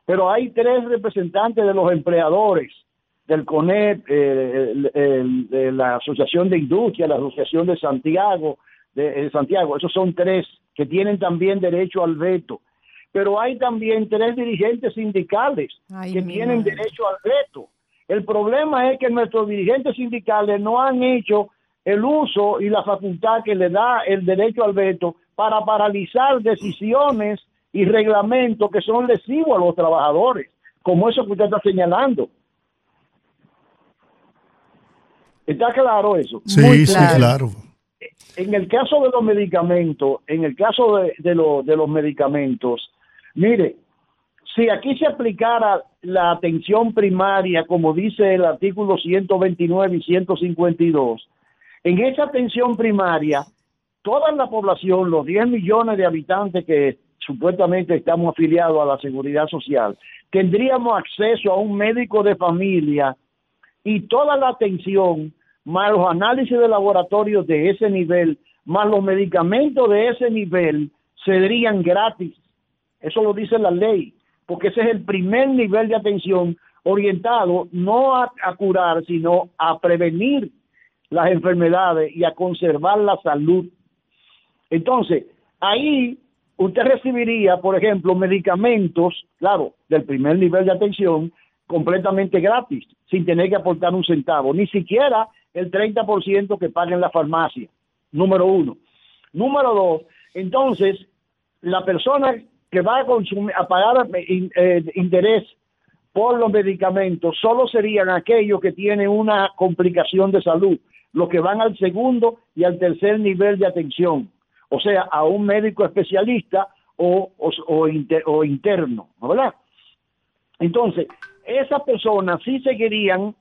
Pero hay tres representantes de los empleadores, del CONEP, eh, el- el- de la Asociación de Industria, la Asociación de Santiago, de, de Santiago, esos son tres que tienen también derecho al veto. Pero hay también tres dirigentes sindicales Ay, que tienen derecho al veto. El problema es que nuestros dirigentes sindicales no han hecho el uso y la facultad que le da el derecho al veto para paralizar decisiones y reglamentos que son lesivos a los trabajadores, como eso que usted está señalando. ¿Está claro eso? Sí, Muy sí, claro. claro. En el caso de los medicamentos, en el caso de, de, lo- de los medicamentos, mire, si aquí se aplicara la atención primaria, como dice el artículo 129 y 152, en esa atención primaria, toda la población, los 10 millones de habitantes que supuestamente estamos afiliados a la seguridad social, tendríamos acceso a un médico de familia y toda la atención, más los análisis de laboratorio de ese nivel, más los medicamentos de ese nivel, serían gratis. Eso lo dice la ley, porque ese es el primer nivel de atención orientado no a, a curar, sino a prevenir las enfermedades y a conservar la salud. Entonces, ahí usted recibiría, por ejemplo, medicamentos, claro, del primer nivel de atención, completamente gratis, sin tener que aportar un centavo, ni siquiera el 30% que paga en la farmacia, número uno. Número dos, entonces, la persona que va a, consumir, a pagar eh, eh, interés por los medicamentos solo serían aquellos que tienen una complicación de salud, los que van al segundo y al tercer nivel de atención, o sea, a un médico especialista o, o, inter, o interno, ¿no ¿verdad? Entonces, esas personas sí seguirían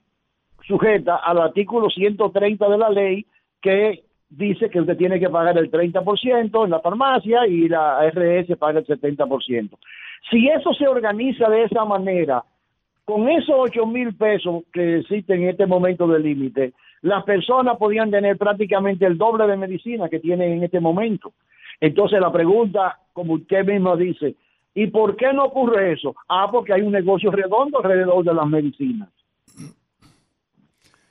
sujetas al artículo 130 de la ley que dice que usted tiene que pagar el 30% en la farmacia y la ARS paga el 70%. Si eso se organiza de esa manera, con esos 8 mil pesos que existen en este momento de límite, las personas podían tener prácticamente el doble de medicina que tienen en este momento. Entonces la pregunta, como usted mismo dice, ¿y por qué no ocurre eso? Ah, porque hay un negocio redondo alrededor de las medicinas.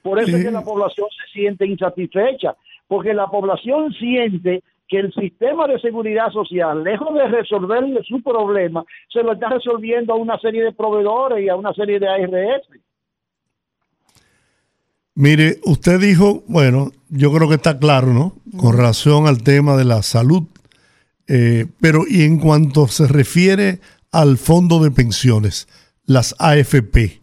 Por eso es que la población se siente insatisfecha, porque la población siente que el sistema de seguridad social, lejos de resolverle su problema, se lo está resolviendo a una serie de proveedores y a una serie de ARS. Mire, usted dijo, bueno, yo creo que está claro, ¿no? Con relación al tema de la salud, eh, pero y en cuanto se refiere al fondo de pensiones, las AFP,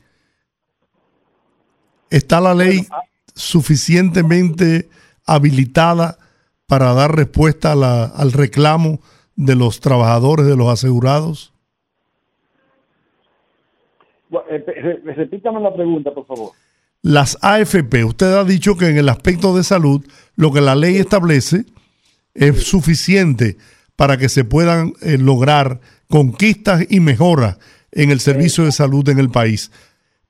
¿está la ley suficientemente habilitada para dar respuesta a la- al reclamo de los trabajadores, de los asegurados? Eh, repítame la pregunta, por favor. Las AFP, usted ha dicho que en el aspecto de salud, lo que la ley establece es suficiente para que se puedan eh, lograr conquistas y mejoras en el servicio de salud en el país.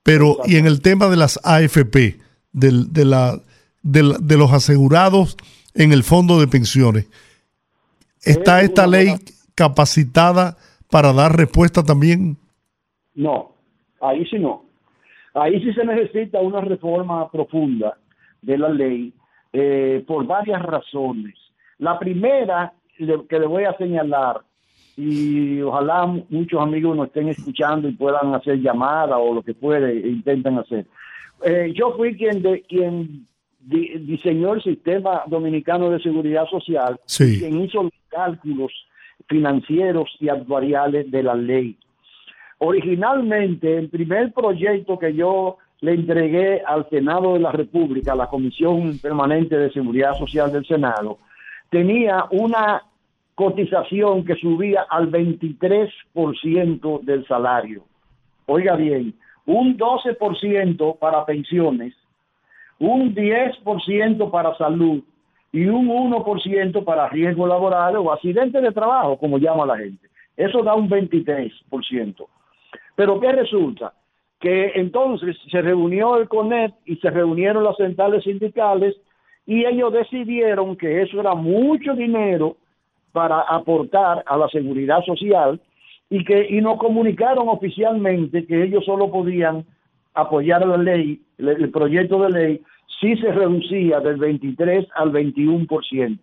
Pero, y en el tema de las AFP, del- de, la, de, la- de los asegurados en el fondo de pensiones, ¿está Es esta ley capacitada para dar respuesta también? No, ahí sí no. Ahí sí se necesita una reforma profunda de la ley eh, por varias razones. La primera que le voy a señalar, y ojalá muchos amigos nos estén escuchando y puedan hacer llamada o lo que puede, e intenten hacer. Eh, yo fui quien, de, quien di- diseñó el sistema dominicano de seguridad social, Sí. quien hizo los cálculos financieros y actuariales de la ley. Originalmente, el primer proyecto que yo le entregué al Senado de la República, a la Comisión Permanente de Seguridad Social del Senado, tenía una cotización que subía al 23% del salario. Oiga bien, un 12% para pensiones, un 10% para salud y un 1% para riesgo laboral o accidente de trabajo, como llama la gente. Eso da un 23%. Pero ¿qué resulta? Que entonces se reunió el CONET y se reunieron las centrales sindicales y ellos decidieron que eso era mucho dinero para aportar a la seguridad social y que y nos comunicaron oficialmente que ellos solo podían apoyar la ley, el, proyecto de ley, si se reducía del 23 al 21%.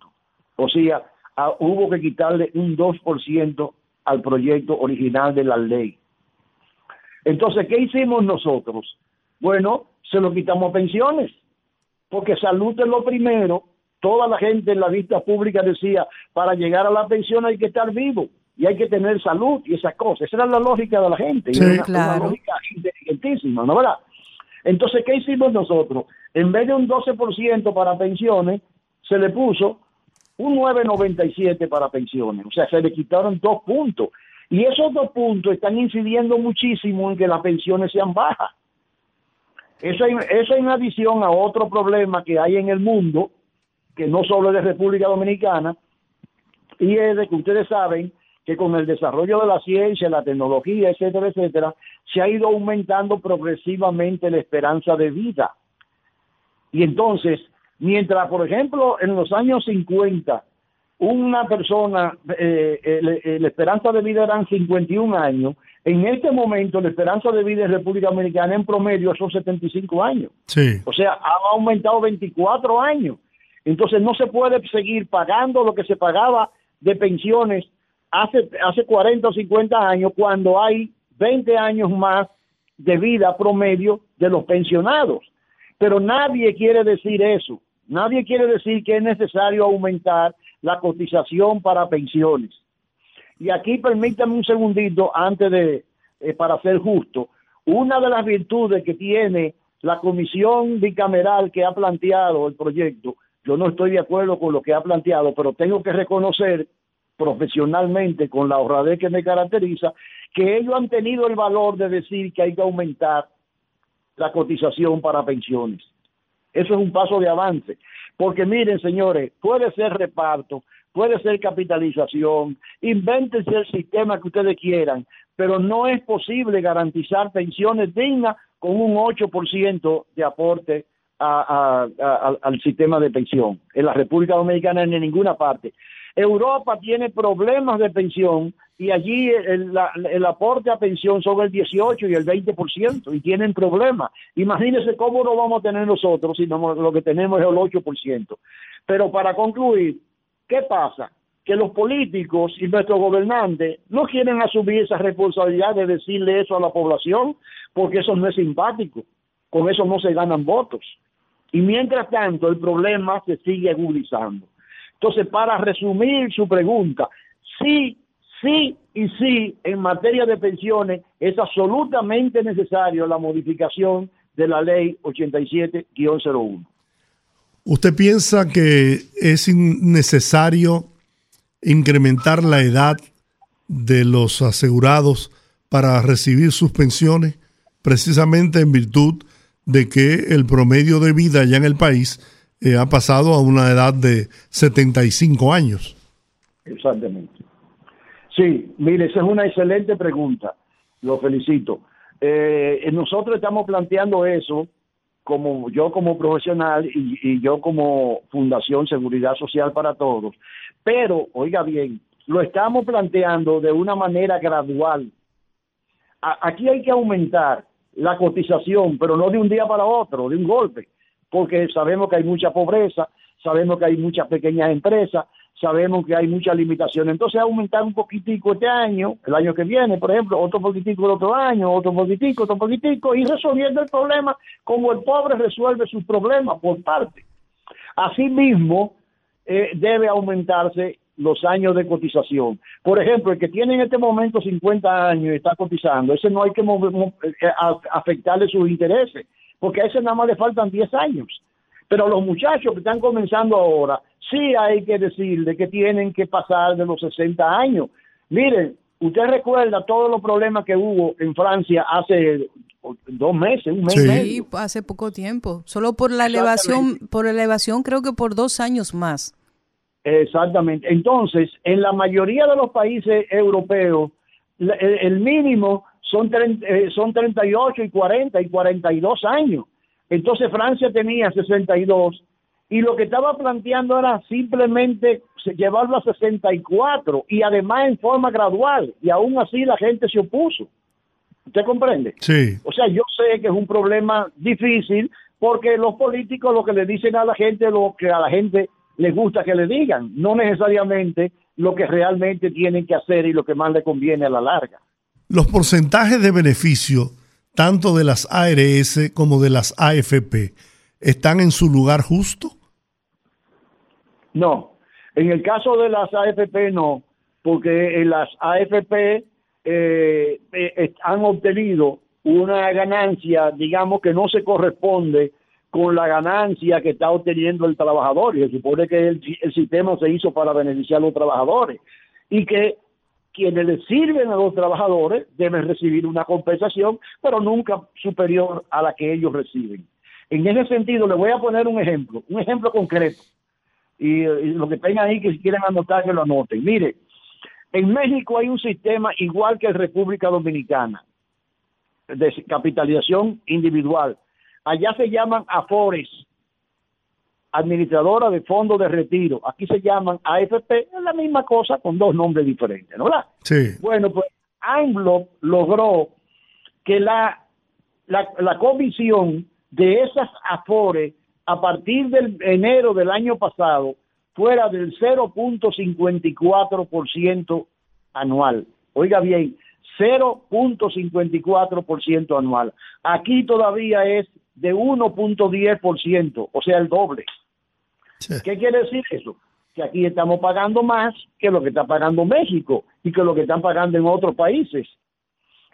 O sea, hubo que quitarle un 2% al proyecto original de la ley. Entonces, ¿qué hicimos nosotros? Bueno, se lo quitamos a pensiones, porque salud es lo primero. Toda la gente en la vista pública decía, para llegar a la pensión hay que estar vivo y hay que tener salud y esas cosas. Esa era la lógica de la gente, Sí. era una, Claro. una lógica inteligentísima, ¿no verdad? Entonces, ¿qué hicimos nosotros? En vez de un 12% para pensiones, se le puso un 9.97 para pensiones. O sea, se le quitaron dos puntos. Y esos dos puntos están incidiendo muchísimo en que las pensiones sean bajas. Eso eso una adición a otro problema que hay en el mundo, que no solo es de República Dominicana, y es de que ustedes saben que con el desarrollo de la ciencia, la tecnología, etcétera, etcétera, se ha ido aumentando progresivamente la esperanza de vida. Y entonces, mientras, por ejemplo, en los años 50, una persona, eh, eh, eh, la esperanza de vida eran 51 años, en este momento la esperanza de vida en República Dominicana en promedio son 75 años. Sí. O sea, ha aumentado 24 años. Entonces no se puede seguir pagando lo que se pagaba de pensiones hace, hace 40 o 50 años cuando hay 20 años más de vida promedio de los pensionados. Pero nadie quiere decir eso. Nadie quiere decir que es necesario aumentar la cotización para pensiones. Y aquí permítame un segundito antes de, eh, para ser justo, una de las virtudes que tiene la comisión bicameral que ha planteado el proyecto, yo no estoy de acuerdo con lo que ha planteado, pero tengo que reconocer profesionalmente con la honradez que me caracteriza, que ellos han tenido el valor de decir que hay que aumentar la cotización para pensiones. Eso es un paso de avance. Porque miren, señores, puede ser reparto, puede ser capitalización, invéntense el sistema que ustedes quieran, pero no es posible garantizar pensiones dignas con un 8% de aporte a- al sistema de pensión. En la República Dominicana ni en ninguna parte. Europa tiene problemas de pensión y allí el, la- el aporte a pensión son el 18 y el 20% y tienen problemas. Imagínense cómo lo vamos a tener nosotros si no, lo que tenemos es el 8%. Pero para concluir, ¿qué pasa? Que los políticos y nuestros gobernantes no quieren asumir esa responsabilidad de decirle eso a la población porque eso no es simpático. Con eso no se ganan votos. Y mientras tanto, el problema se sigue agudizando. Entonces, para resumir su pregunta, sí, sí y sí, en materia de pensiones es absolutamente necesario la modificación de la ley 87-01. ¿Usted piensa que es necesario incrementar la edad de los asegurados para recibir sus pensiones, precisamente en virtud de que el promedio de vida ya en el país eh, ha pasado a una edad de 75 años? Exactamente. Sí, mire, esa es una excelente pregunta. Lo felicito. Eh, nosotros estamos planteando eso como yo como profesional y, yo como Fundación Seguridad Social para Todos. Pero, oiga bien, lo estamos planteando de una manera gradual. Aquí hay que aumentar la cotización, pero no de un día para otro, de un golpe, porque sabemos que hay mucha pobreza, sabemos que hay muchas pequeñas empresas, sabemos que hay muchas limitaciones. Entonces, aumentar un poquitico este año, el año que viene, por ejemplo, otro poquitico el otro año, otro poquitico, otro poquitico, y resolviendo el problema como el pobre resuelve sus problemas por parte. Asimismo, eh, debe aumentarse los años de cotización. Por ejemplo, el que tiene en este momento 50 años y está cotizando, ese no hay que eh, a- afectarle sus intereses, porque a ese nada más le faltan 10 años. Pero a los muchachos que están comenzando ahora, sí hay que decirle que tienen que pasar de los 60 años. Miren, usted recuerda todos los problemas que hubo en Francia hace dos meses, un mes y Sí. medio. Hace poco tiempo. Solo por la elevación, por elevación creo que por dos años más. Exactamente. Entonces, en la mayoría de los países europeos, el, el mínimo son, eh, son 38 y 40 y 42 años. Entonces, Francia tenía 62 y lo que estaba planteando era simplemente llevarlo a 64 y además en forma gradual y aún así la gente se opuso. ¿Usted comprende? Sí. O sea, yo sé que es un problema difícil porque los políticos lo que le dicen a la gente lo que a la gente les gusta que le digan, no necesariamente lo que realmente tienen que hacer y lo que más le conviene a la larga. Los porcentajes de beneficio, tanto de las ARS como de las AFP, ¿están en su lugar justo? No, en el caso de las AFP no, porque en las AFP eh, eh, han obtenido una ganancia, digamos que no se corresponde con la ganancia que está obteniendo el trabajador. Y se supone que el, sistema se hizo para beneficiar a los trabajadores y que quienes le sirven a los trabajadores deben recibir una compensación, pero nunca superior a la que ellos reciben. En ese sentido, le voy a poner un ejemplo, un ejemplo concreto y, y lo que tengan ahí que si quieren anotar que lo anoten. Mire, en México hay un sistema igual que en República Dominicana de capitalización individual. Allá se llaman AFORES, administradora de fondos de retiro. Aquí se llaman AFP, es la misma cosa con dos nombres diferentes, ¿no? ¿verdad? Sí. Bueno, pues AMLO logró que la, la, la comisión de esas AFORES a partir del enero del año pasado fuera del 0.54% anual. Oiga bien, 0.54% anual. Aquí todavía es de 1.10%, o sea, el doble. Sí. ¿Qué quiere decir eso? Que aquí estamos pagando más que lo que está pagando México y que lo que están pagando en otros países.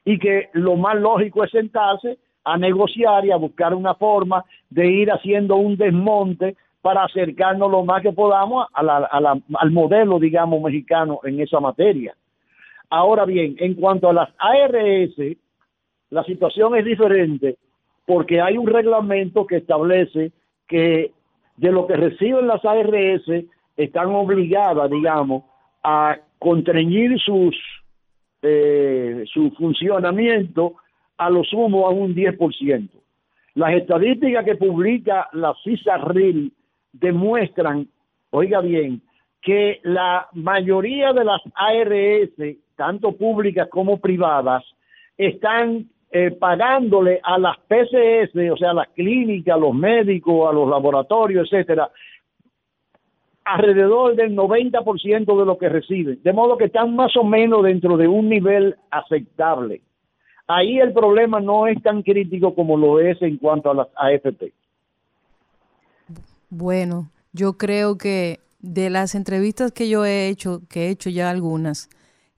Y que lo más lógico es sentarse a negociar y a buscar una forma de ir haciendo un desmonte para acercarnos lo más que podamos a la- a la- al modelo, digamos, mexicano en esa materia. Ahora bien, en cuanto a las ARS, la situación es diferente porque hay un reglamento que establece que de lo que reciben las ARS están obligadas, digamos, a contrañir sus eh, su funcionamiento a lo sumo a un 10%. Las estadísticas que publica la CISARRIL demuestran, oiga bien, que la mayoría de las ARS, tanto públicas como privadas, están eh, pagándole a las PCS, o sea, a las clínicas, a los médicos, a los laboratorios, etcétera, alrededor del 90% de lo que reciben, de modo que están más o menos dentro de un nivel aceptable. Ahí el problema no es tan crítico como lo es en cuanto a las AFP. Bueno, yo creo que de las entrevistas que yo he hecho, que he hecho ya algunas,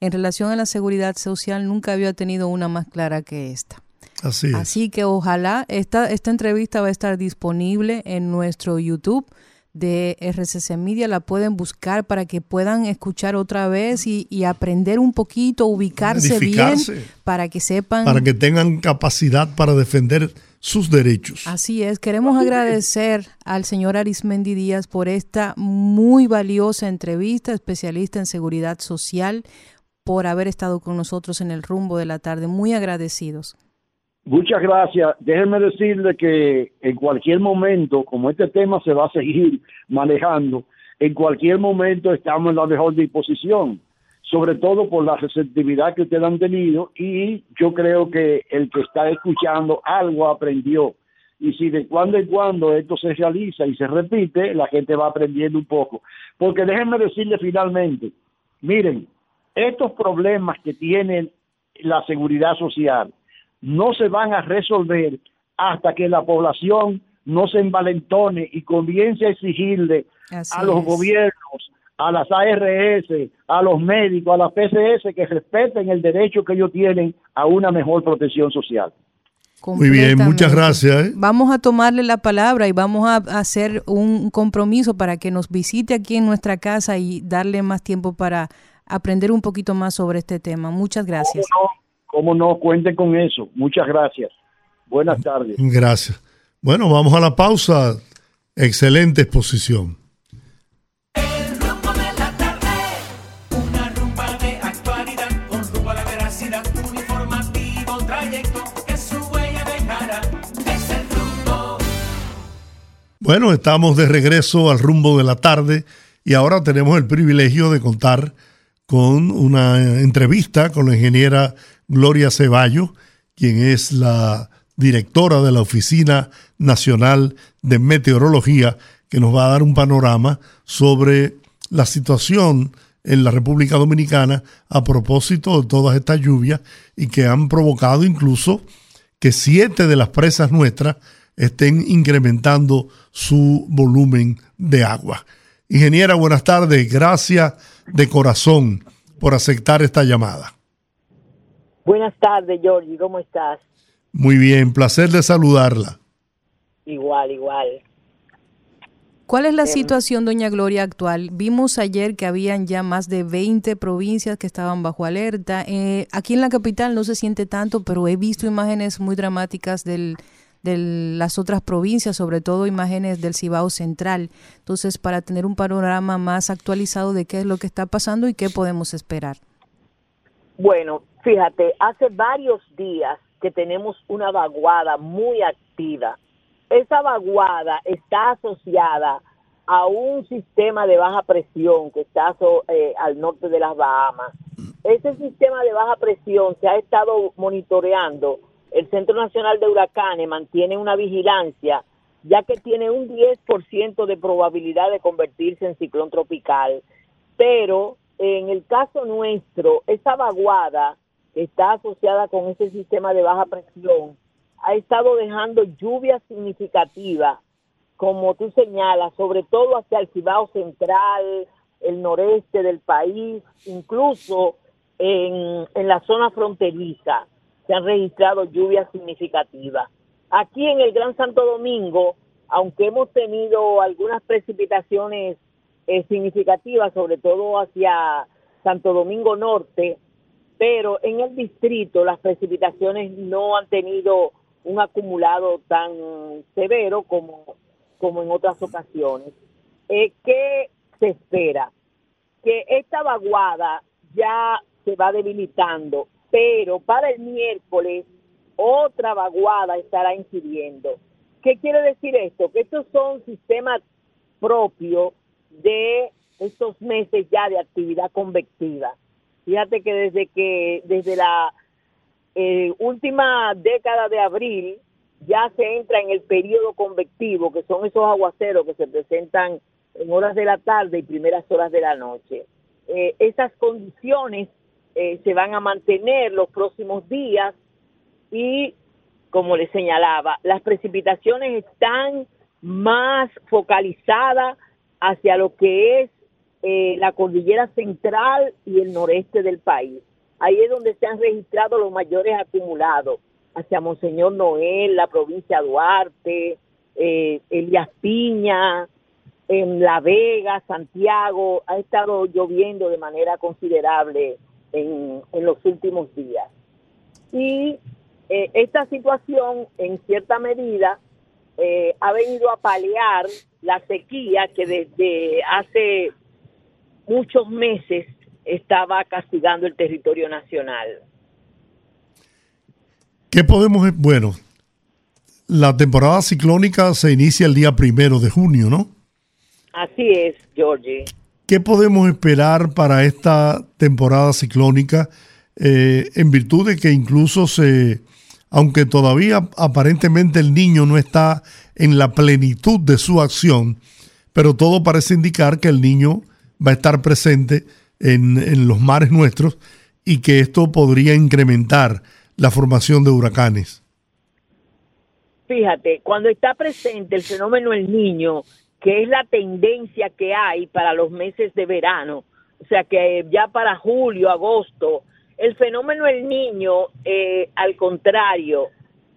en relación a la seguridad social, nunca había tenido una más clara que esta. Así es. Así que ojalá esta, esta entrevista va a estar disponible en nuestro YouTube de RCC Media, la pueden buscar para que puedan escuchar otra vez y, y aprender un poquito, ubicarse bien, para que sepan. Para que tengan capacidad para defender sus derechos. Así es, queremos agradecer al señor Arismendi Díaz por esta muy valiosa entrevista, especialista en seguridad social, por haber estado con nosotros en el rumbo de la tarde. Muy agradecidos. Muchas gracias. Déjenme decirle que en cualquier momento, como este tema se va a seguir manejando, en cualquier momento estamos en la mejor disposición, sobre todo por la receptividad que ustedes han tenido y yo creo que el que está escuchando algo aprendió. Y si de cuando en cuando esto se realiza y se repite, la gente va aprendiendo un poco. Porque déjenme decirle finalmente, miren, estos problemas que tiene la seguridad social, no se van a resolver hasta que la población no se envalentone y comience a exigirle Así a los es. gobiernos, a las ARS, a los médicos, a las PCS que respeten el derecho que ellos tienen a una mejor protección social. Muy bien, muchas gracias. ¿eh? Vamos a tomarle la palabra y vamos a hacer un compromiso para que nos visite aquí en nuestra casa y darle más tiempo para aprender un poquito más sobre este tema. Muchas gracias. ¿Cómo no? ¿Cómo no? Cuenten con eso. Muchas gracias. Buenas tardes. Gracias. Bueno, vamos a la pausa. Excelente exposición. El rumbo de la tarde, una rumba de actualidad, con rumbo a la veracidad, un informativo trayecto que su huella dejará. Es el rumbo. Bueno, estamos de regreso al rumbo de la tarde y ahora tenemos el privilegio de contar con una entrevista con la ingeniera Gloria Ceballos, quien es la directora de la Oficina Nacional de Meteorología, que nos va a dar un panorama sobre la situación en la República Dominicana a propósito de todas estas lluvias y que han provocado incluso que siete de las presas nuestras estén incrementando su volumen de agua. Ingeniera, buenas tardes. Gracias de corazón por aceptar esta llamada. Buenas tardes, Georgie, ¿cómo estás? Muy bien, placer de saludarla. Igual, igual. ¿Cuál es la situación, doña Gloria, actual? Vimos ayer que habían ya más de 20 provincias que estaban bajo alerta. Eh, aquí en la capital no se siente tanto, pero he visto imágenes muy dramáticas del, de las otras provincias, sobre todo imágenes del Cibao Central. Entonces, para tener un panorama más actualizado de qué es lo que está pasando y qué podemos esperar. Bueno, fíjate, hace varios días que tenemos una vaguada muy activa. Esa vaguada está asociada a un sistema de baja presión que está eh, al norte de las Bahamas. Ese sistema de baja presión se ha estado monitoreando. El Centro Nacional de Huracanes mantiene una vigilancia ya que tiene un 10% de probabilidad de convertirse en ciclón tropical. Pero en el caso nuestro, esa vaguada que está asociada con ese sistema de baja presión ha estado dejando lluvias significativas, como tú señalas, sobre todo hacia el Cibao Central, el noreste del país, incluso en, en la zona fronteriza se han registrado lluvias significativas. Aquí en el Gran Santo Domingo, aunque hemos tenido algunas precipitaciones eh, significativas, sobre todo hacia Santo Domingo Norte, pero en el distrito las precipitaciones no han tenido un acumulado tan severo como como en otras ocasiones. Eh, ¿Qué se espera? Que esta vaguada ya se va debilitando, pero para el miércoles otra vaguada estará incidiendo. ¿Qué quiere decir esto? Que estos son sistemas propios de estos meses ya de actividad convectiva. Fíjate que desde que desde la eh, última década de abril ya se entra en el periodo convectivo, que son esos aguaceros que se presentan en horas de la tarde y primeras horas de la noche. Eh, esas condiciones eh, se van a mantener los próximos días y, como les señalaba, las precipitaciones están más focalizadas hacia lo que es eh, la cordillera central y el noreste del país. Ahí es donde se han registrado los mayores acumulados, hacia Monseñor Noel, la provincia Duarte, eh, Elías Piña, en La Vega, Santiago, ha estado lloviendo de manera considerable en, en los últimos días. Y eh, esta situación, en cierta medida, eh, ha venido a paliar la sequía que desde hace muchos meses estaba castigando el territorio nacional. ¿Qué podemos, bueno, la temporada ciclónica se inicia el día primero de junio, ¿no? Así es, Georgie. ¿Qué podemos esperar para esta temporada ciclónica eh, en virtud de que incluso se, aunque todavía aparentemente el niño no está en la plenitud de su acción, pero todo parece indicar que el niño va a estar presente en, en los mares nuestros y que esto podría incrementar la formación de huracanes. Fíjate, cuando está presente el fenómeno El Niño, que es la tendencia que hay para los meses de verano, o sea que ya para julio, agosto, el fenómeno El Niño, eh, al contrario,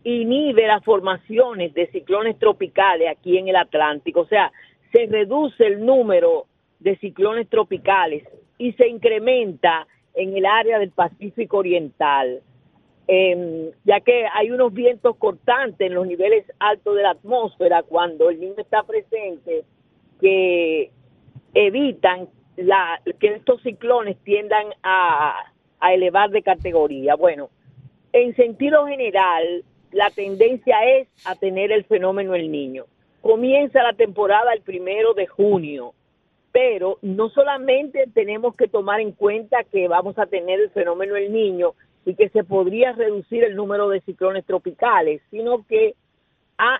inhibe las formaciones de ciclones tropicales aquí en el Atlántico, o sea, se reduce el número de ciclones tropicales y se incrementa en el área del Pacífico Oriental, eh, ya que hay unos vientos cortantes en los niveles altos de la atmósfera cuando el niño está presente que evitan la, que estos ciclones tiendan a, a elevar de categoría. Bueno, en sentido general, la tendencia es a tener el fenómeno el niño. Comienza la temporada el primero de junio, pero no solamente tenemos que tomar en cuenta que vamos a tener el fenómeno el niño y que se podría reducir el número de ciclones tropicales, sino que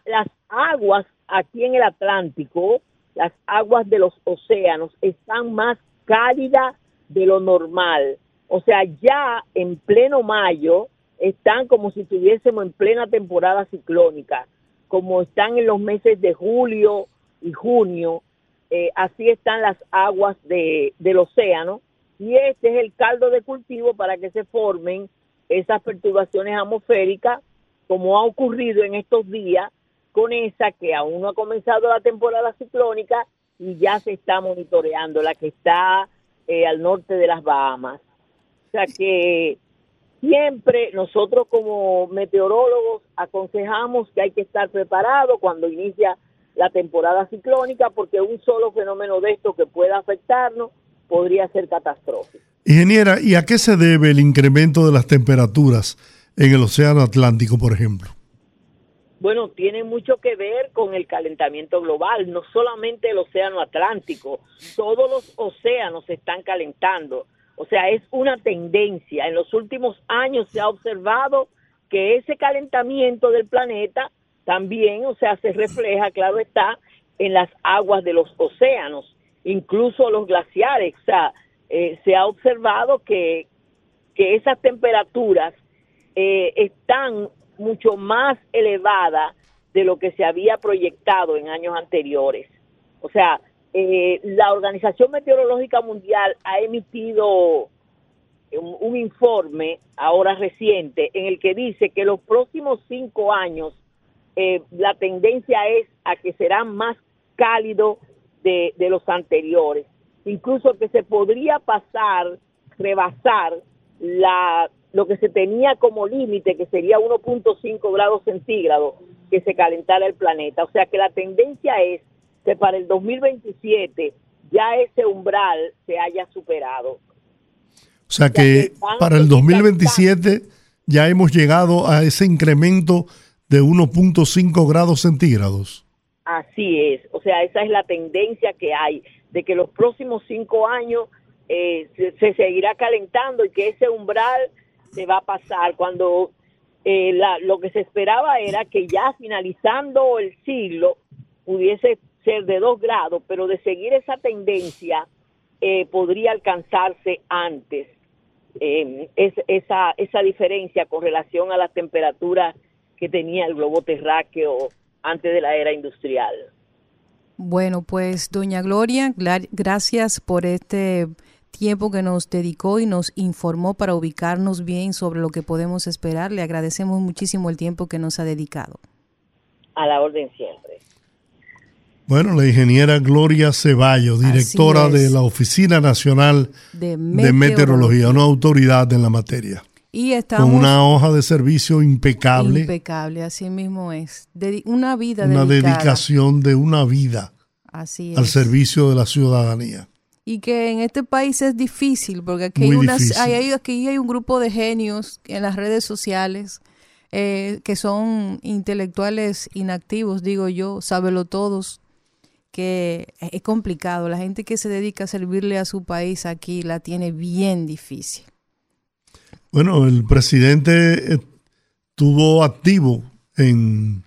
las aguas aquí en el Atlántico, las aguas de los océanos están más cálidas de lo normal. O sea, ya en pleno mayo están como si estuviésemos en plena temporada ciclónica, como están en los meses de julio y junio, eh, así están las aguas de, del océano y este es el caldo de cultivo para que se formen esas perturbaciones atmosféricas, como ha ocurrido en estos días con esa que aún no ha comenzado la temporada ciclónica y ya se está monitoreando, la que está eh, al norte de las Bahamas. O sea que siempre nosotros como meteorólogos aconsejamos que hay que estar preparado cuando inicia la temporada ciclónica porque un solo fenómeno de esto que pueda afectarnos podría ser catastrófico. Ingeniera, ¿y a qué se debe el incremento de las temperaturas en el Océano Atlántico, por ejemplo? Bueno, tiene mucho que ver con el calentamiento global, no solamente el Océano Atlántico, todos los océanos se están calentando. O sea, es una tendencia. En los últimos años se ha observado que ese calentamiento del planeta también, o sea, se refleja, claro está, en las aguas de los océanos, incluso los glaciares. O sea, eh, se ha observado que, esas temperaturas eh, están mucho más elevadas de lo que se había proyectado en años anteriores. O sea, eh, la Organización Meteorológica Mundial ha emitido un, informe ahora reciente en el que dice que los próximos cinco años la tendencia es a que serán más cálidos de, de los anteriores. Incluso que se podría pasar, rebasar la, lo que se tenía como límite, que sería 1.5 grados centígrados, que se calentara el planeta. O sea que la tendencia es que para el 2027 ya ese umbral se haya superado. O sea que para el 2027 ya hemos llegado a ese incremento de 1.5 grados centígrados. Así es, o sea, esa es la tendencia que hay, de que los próximos cinco años eh, se, se seguirá calentando y que ese umbral se va a pasar cuando eh, la- lo que se esperaba era que ya finalizando el siglo pudiese ser de dos grados, pero de seguir esa tendencia eh, podría alcanzarse antes eh, es, esa, esa diferencia con relación a las temperaturas que tenía el globo terráqueo antes de la era industrial. Bueno, pues doña Gloria, gracias por este tiempo que nos dedicó y nos informó para ubicarnos bien sobre lo que podemos esperar. Le agradecemos muchísimo el tiempo que nos ha dedicado. A la orden siempre. Bueno, la ingeniera Gloria Ceballos, directora de la Oficina Nacional De de meteorología. Meteorología, una autoridad en la materia, Y estamos con una hoja de servicio impecable, impecable, así mismo es. Dedi- una vida una dedicada. dedicación de una vida Así al servicio de la ciudadanía. Y que en este país es difícil, porque aquí, Muy hay, unas, hay- aquí hay un grupo de genios en las redes sociales eh, que son intelectuales inactivos, digo yo, sábelo todos, que es complicado. La gente que se dedica a servirle a su país aquí la tiene bien difícil. Bueno, el presidente eh, estuvo activo en,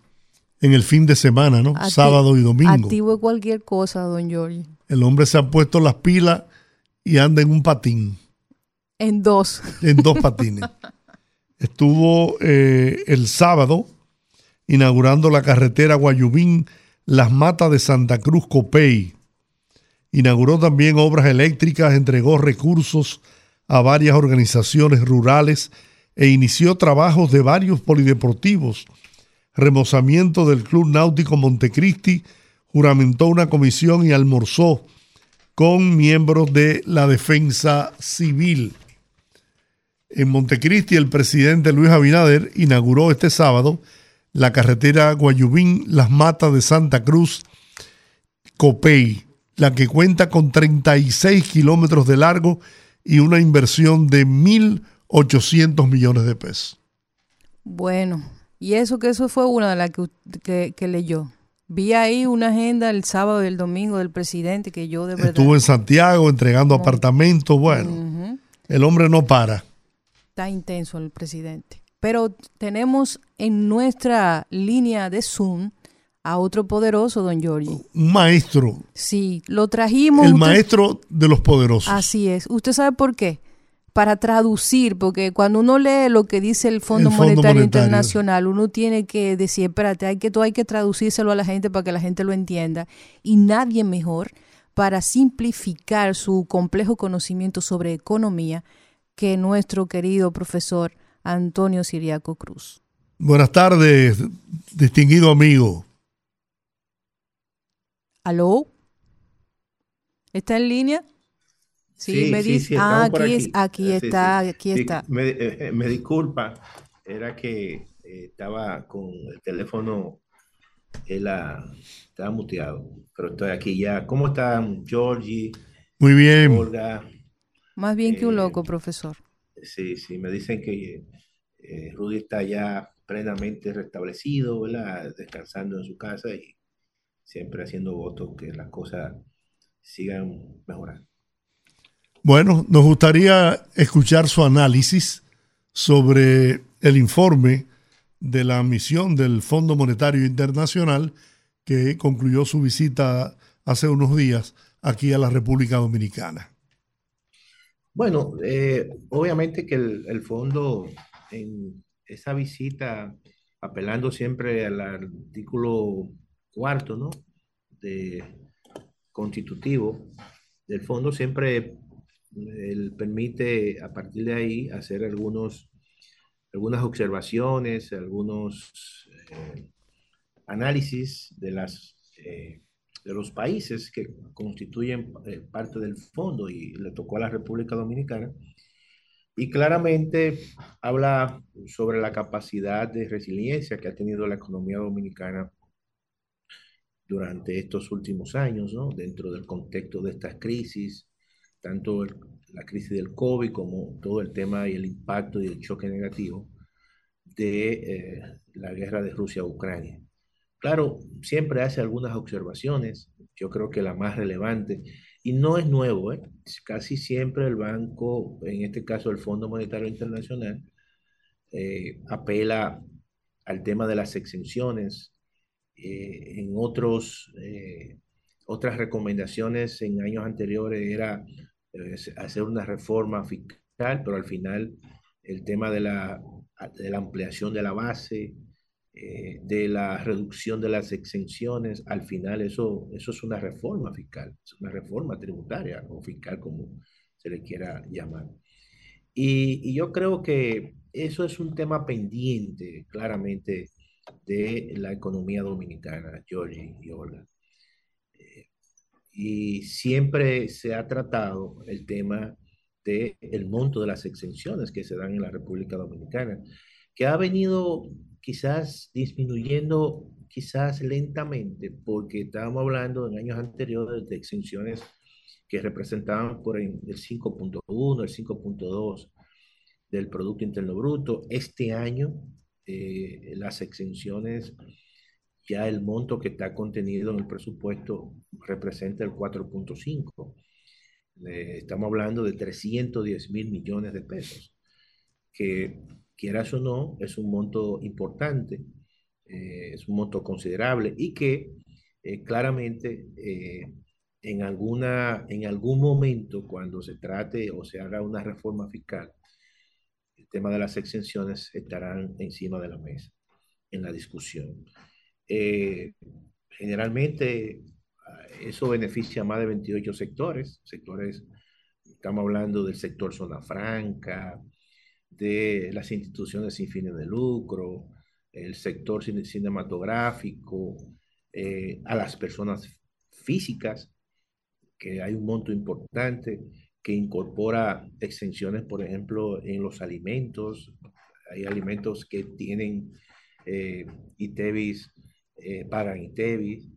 en el fin de semana, ¿no? Acti- Sábado y domingo. Activo cualquier cosa, don Giorgio. El hombre se ha puesto las pilas y anda en un patín, En dos. en dos patines. Estuvo eh, el sábado inaugurando la carretera Guayubín Las Matas de Santa Cruz Copey. Inauguró también obras eléctricas, entregó recursos a varias organizaciones rurales e inició trabajos de varios polideportivos. Remozamiento del Club Náutico Montecristi, juramentó una comisión y almorzó con miembros de la defensa civil. En Montecristi, el presidente Luis Abinader inauguró este sábado la carretera Guayubín Las Matas de Santa Cruz Copey, la que cuenta con 36 kilómetros de largo y una inversión de 1.800 millones de pesos. Bueno, y eso que eso fue una de las que, que, que leyó. Vi ahí una agenda el sábado y el domingo del presidente que yo de verdad... Estuvo en Santiago entregando apartamentos. Bueno, el hombre no para. Está intenso el presidente. Pero tenemos en nuestra línea de Zoom a otro poderoso, don Giorgi. Un maestro, Sí, lo trajimos. el usted- maestro de los poderosos. Así es. ¿Usted sabe por qué? Para traducir, porque cuando uno lee lo que dice el Fondo, El Fondo Monetario, Monetario. Internacional, uno tiene que decir, espérate, hay que, todo hay que traducírselo a la gente para que la gente lo entienda. Y nadie mejor para simplificar su complejo conocimiento sobre economía que nuestro querido profesor Antonio Siriaco Cruz. Buenas tardes, distinguido amigo. ¿Aló? ¿Está en línea? Sí, me dice. ah, estamos por aquí, es- aquí Eh, sí, está, sí. aquí Sí, está. Me, eh, me disculpa, era que eh, estaba con el teléfono, él, ah, estaba muteado, pero estoy aquí ya. ¿Cómo están, Georgie, Muy bien. Olga? Más bien que un eh, loco, profesor. Sí, sí, me dicen que eh, Rudy está ya plenamente restablecido, ¿verdad? Descansando en su casa y siempre haciendo votos que las cosas sigan mejorando. Bueno, nos gustaría escuchar su análisis sobre el informe de la misión del Fondo Monetario Internacional que concluyó su visita hace unos días aquí a la República Dominicana. Bueno, eh, obviamente que el, el fondo en esa visita, apelando siempre al artículo cuarto, ¿no? De constitutivo del fondo, siempre él permite a partir de ahí hacer algunos, algunas observaciones, algunos eh, análisis de las eh, de los países que constituyen eh, parte del fondo y le tocó a la República Dominicana Y claramente habla sobre la capacidad de resiliencia que ha tenido la economía dominicana durante estos últimos años, ¿no? Dentro del contexto de estas crisis, tanto el- la crisis del COVID como todo el tema y el impacto y el choque negativo de eh, la guerra de Rusia a Ucrania. Claro, siempre hace algunas observaciones, yo creo que la más relevante, y no es nuevo, ¿eh? Casi siempre el banco, en este caso el Fondo Monetario Internacional, eh, apela al tema de las exenciones. Eh, en otros, eh, otras recomendaciones en años anteriores era eh, hacer una reforma fiscal, pero al final el tema de la, de la ampliación de la base, eh, de la reducción de las exenciones, al final eso, eso es una reforma fiscal, es una reforma tributaria o fiscal como se le quiera llamar. Y, y yo creo que eso es un tema pendiente claramente de la economía dominicana, Georgie y Olga. Eh, y siempre se ha tratado el tema del el monto de las exenciones que se dan en la República Dominicana, que ha venido quizás disminuyendo quizás lentamente, porque estábamos hablando en años anteriores de exenciones que representaban por el 5.1, el 5.2 del Producto Interno Bruto. Este año eh, las exenciones, ya el monto que está contenido en el presupuesto representa el 4.5. Eh, estamos hablando de 310 mil millones de pesos, que quieras o no, es un monto importante, eh, es un monto considerable y que eh, claramente eh, en, alguna, en algún momento cuando se trate o se haga una reforma fiscal, tema de las exenciones estarán encima de la mesa en la discusión. Eh, generalmente eso beneficia a más de 28 sectores, sectores, estamos hablando del sector zona franca, de las instituciones sin fines de lucro, el sector cinematográfico, eh, a las personas físicas, que hay un monto importante que incorpora exenciones, por ejemplo, en los alimentos. Hay alimentos que tienen eh, ITEVIS, eh, pagan ITEVIS,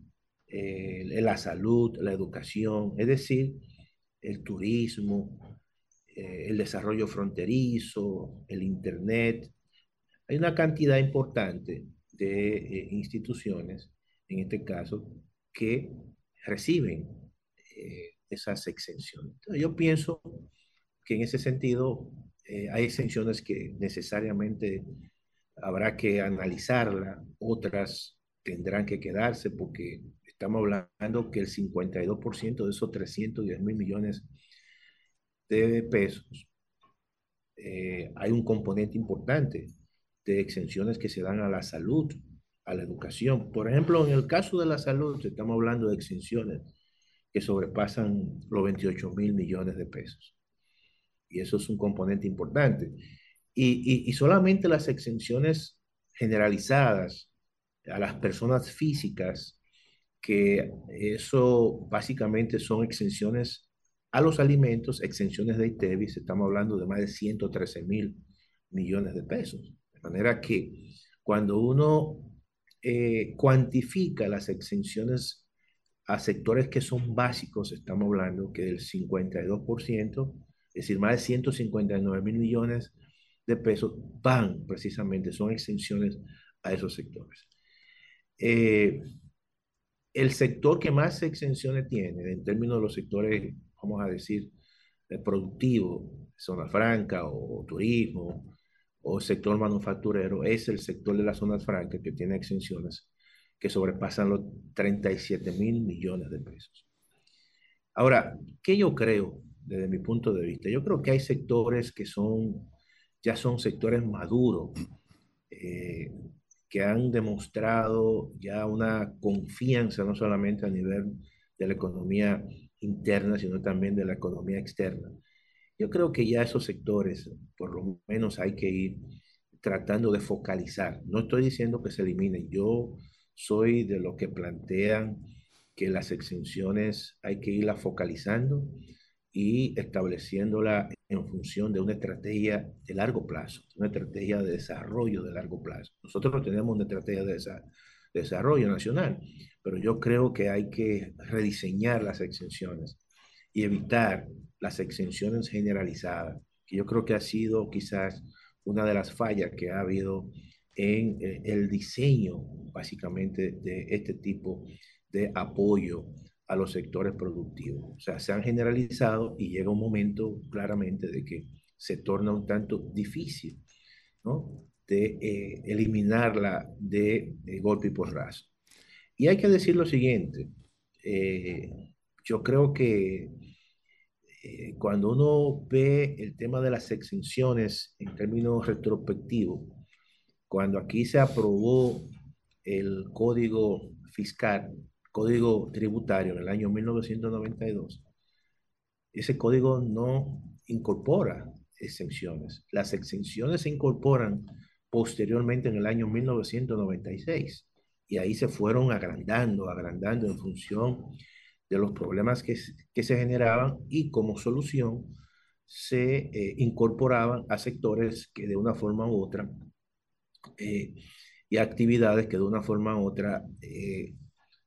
eh, la salud, la educación, es decir, el turismo, eh, el desarrollo fronterizo, el Internet. Hay una cantidad importante de eh, instituciones, en este caso, que reciben eh, esas exenciones. Yo pienso que en ese sentido eh, hay exenciones que necesariamente habrá que analizarla, otras tendrán que quedarse porque estamos hablando que el 52% de esos 310 mil millones de pesos, eh, hay un componente importante de exenciones que se dan a la salud, a la educación. Por ejemplo, en el caso de la salud, estamos hablando de exenciones sobrepasan los 28 mil millones de pesos. Y eso es un componente importante. Y, y, y solamente las exenciones generalizadas a las personas físicas, que eso básicamente son exenciones a los alimentos, exenciones de ITEVIS, estamos hablando de más de 113 mil millones de pesos. De manera que cuando uno eh, cuantifica las exenciones a sectores que son básicos, estamos hablando que el 52%, es decir, más de 159 mil millones de pesos van precisamente, son exenciones a esos sectores. Eh, el sector que más exenciones tiene, en términos de los sectores, vamos a decir, eh, productivo, zona franca o turismo, o sector manufacturero, es el sector de las zonas francas que tiene exenciones que sobrepasan los 37 mil millones de pesos. Ahora, ¿qué yo creo desde mi punto de vista? Yo creo que hay sectores que son, ya son sectores maduros, eh, que han demostrado ya una confianza no solamente a nivel de la economía interna, sino también de la economía externa. Yo creo que ya esos sectores, por lo menos hay que ir tratando de focalizar. No estoy diciendo que se eliminen. Yo soy de los que plantean que las exenciones hay que irlas focalizando y estableciéndola en función de una estrategia de largo plazo, una estrategia de desarrollo de largo plazo. Nosotros tenemos una estrategia de desarrollo nacional, pero yo creo que hay que rediseñar las exenciones y evitar las exenciones generalizadas, que yo creo que ha sido quizás una de las fallas que ha habido en eh, el diseño básicamente de este tipo de apoyo a los sectores productivos. O sea, se han generalizado y llega un momento claramente de que se torna un tanto difícil, ¿no? De eh, eliminarla de, golpe y porrazo. Y hay que decir lo siguiente, eh, yo creo que eh, cuando uno ve el tema de las exenciones en términos retrospectivos, cuando aquí se aprobó el código fiscal, código tributario en el año 1992, ese código no incorpora exenciones. Las exenciones se incorporan posteriormente en el año 1996 y ahí se fueron agrandando, agrandando en función de los problemas que, se generaban y como solución se eh, incorporaban a sectores que de una forma u otra eh, y actividades que de una forma u otra eh,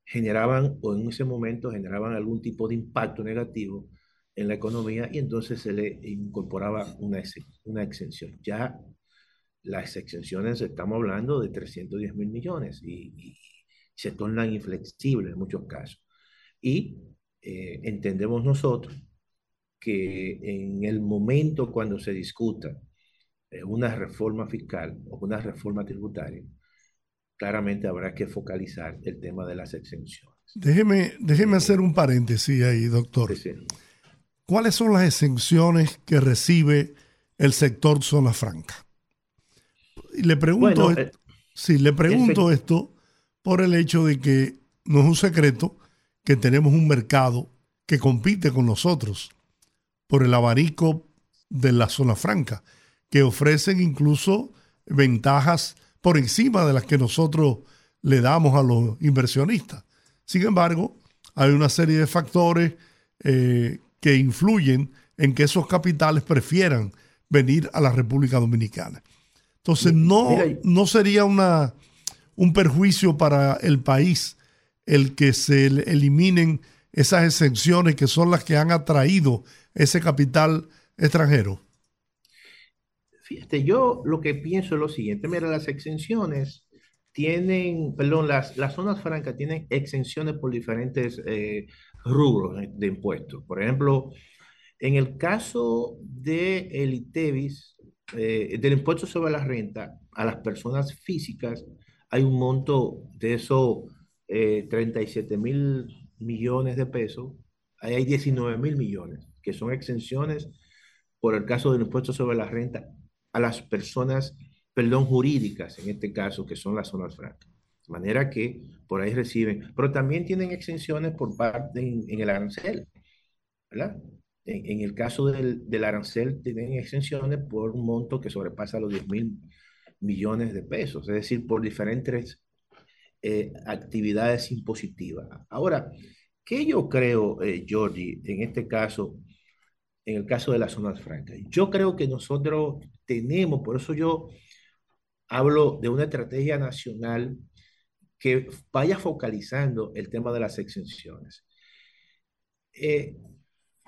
generaban o en ese momento generaban algún tipo de impacto negativo en la economía y entonces se le incorporaba una, una exención. Ya las exenciones estamos hablando de 310 mil millones y, se tornan inflexibles en muchos casos. Y eh, entendemos nosotros que en el momento cuando se discuta una reforma fiscal o una reforma tributaria, claramente habrá que focalizar el tema de las exenciones. Déjeme, déjeme hacer un paréntesis ahí, doctor. ¿Cuáles son las exenciones que recibe el sector zona franca? Y le pregunto, eh, le pregunto esto por el hecho de que no es un secreto que tenemos un mercado que compite con nosotros por el abanico de la zona franca, que ofrecen incluso ventajas por encima de las que nosotros le damos a los inversionistas. Sin embargo, hay una serie de factores eh, que influyen en que esos capitales prefieran venir a la República Dominicana. Entonces, no, no sería una, un perjuicio para el país el que se eliminen esas exenciones que son las que han atraído ese capital extranjero. Yo lo que pienso es lo siguiente, mira, las exenciones tienen, perdón, las, las zonas francas tienen exenciones por diferentes eh, rubros de impuestos. Por ejemplo, en el caso de ITEVIS, eh, del impuesto sobre la renta a las personas físicas, hay un monto de esos 37 eh, mil millones de pesos, hay 19 mil millones, que son exenciones por el caso del impuesto sobre la renta a las personas, perdón, jurídicas, en este caso, que son las zonas francas. De manera que por ahí reciben, pero también tienen exenciones por parte en, el arancel, ¿verdad? En, el caso del, del, arancel tienen exenciones por un monto que sobrepasa los 10 mil millones de pesos, es decir, por diferentes eh, actividades impositivas. Ahora, ¿qué yo creo, eh, Georgie, en este caso, en el caso de las zonas francas? Yo creo que nosotros tenemos, por eso yo hablo de una estrategia nacional que vaya focalizando el tema de las exenciones. Eh,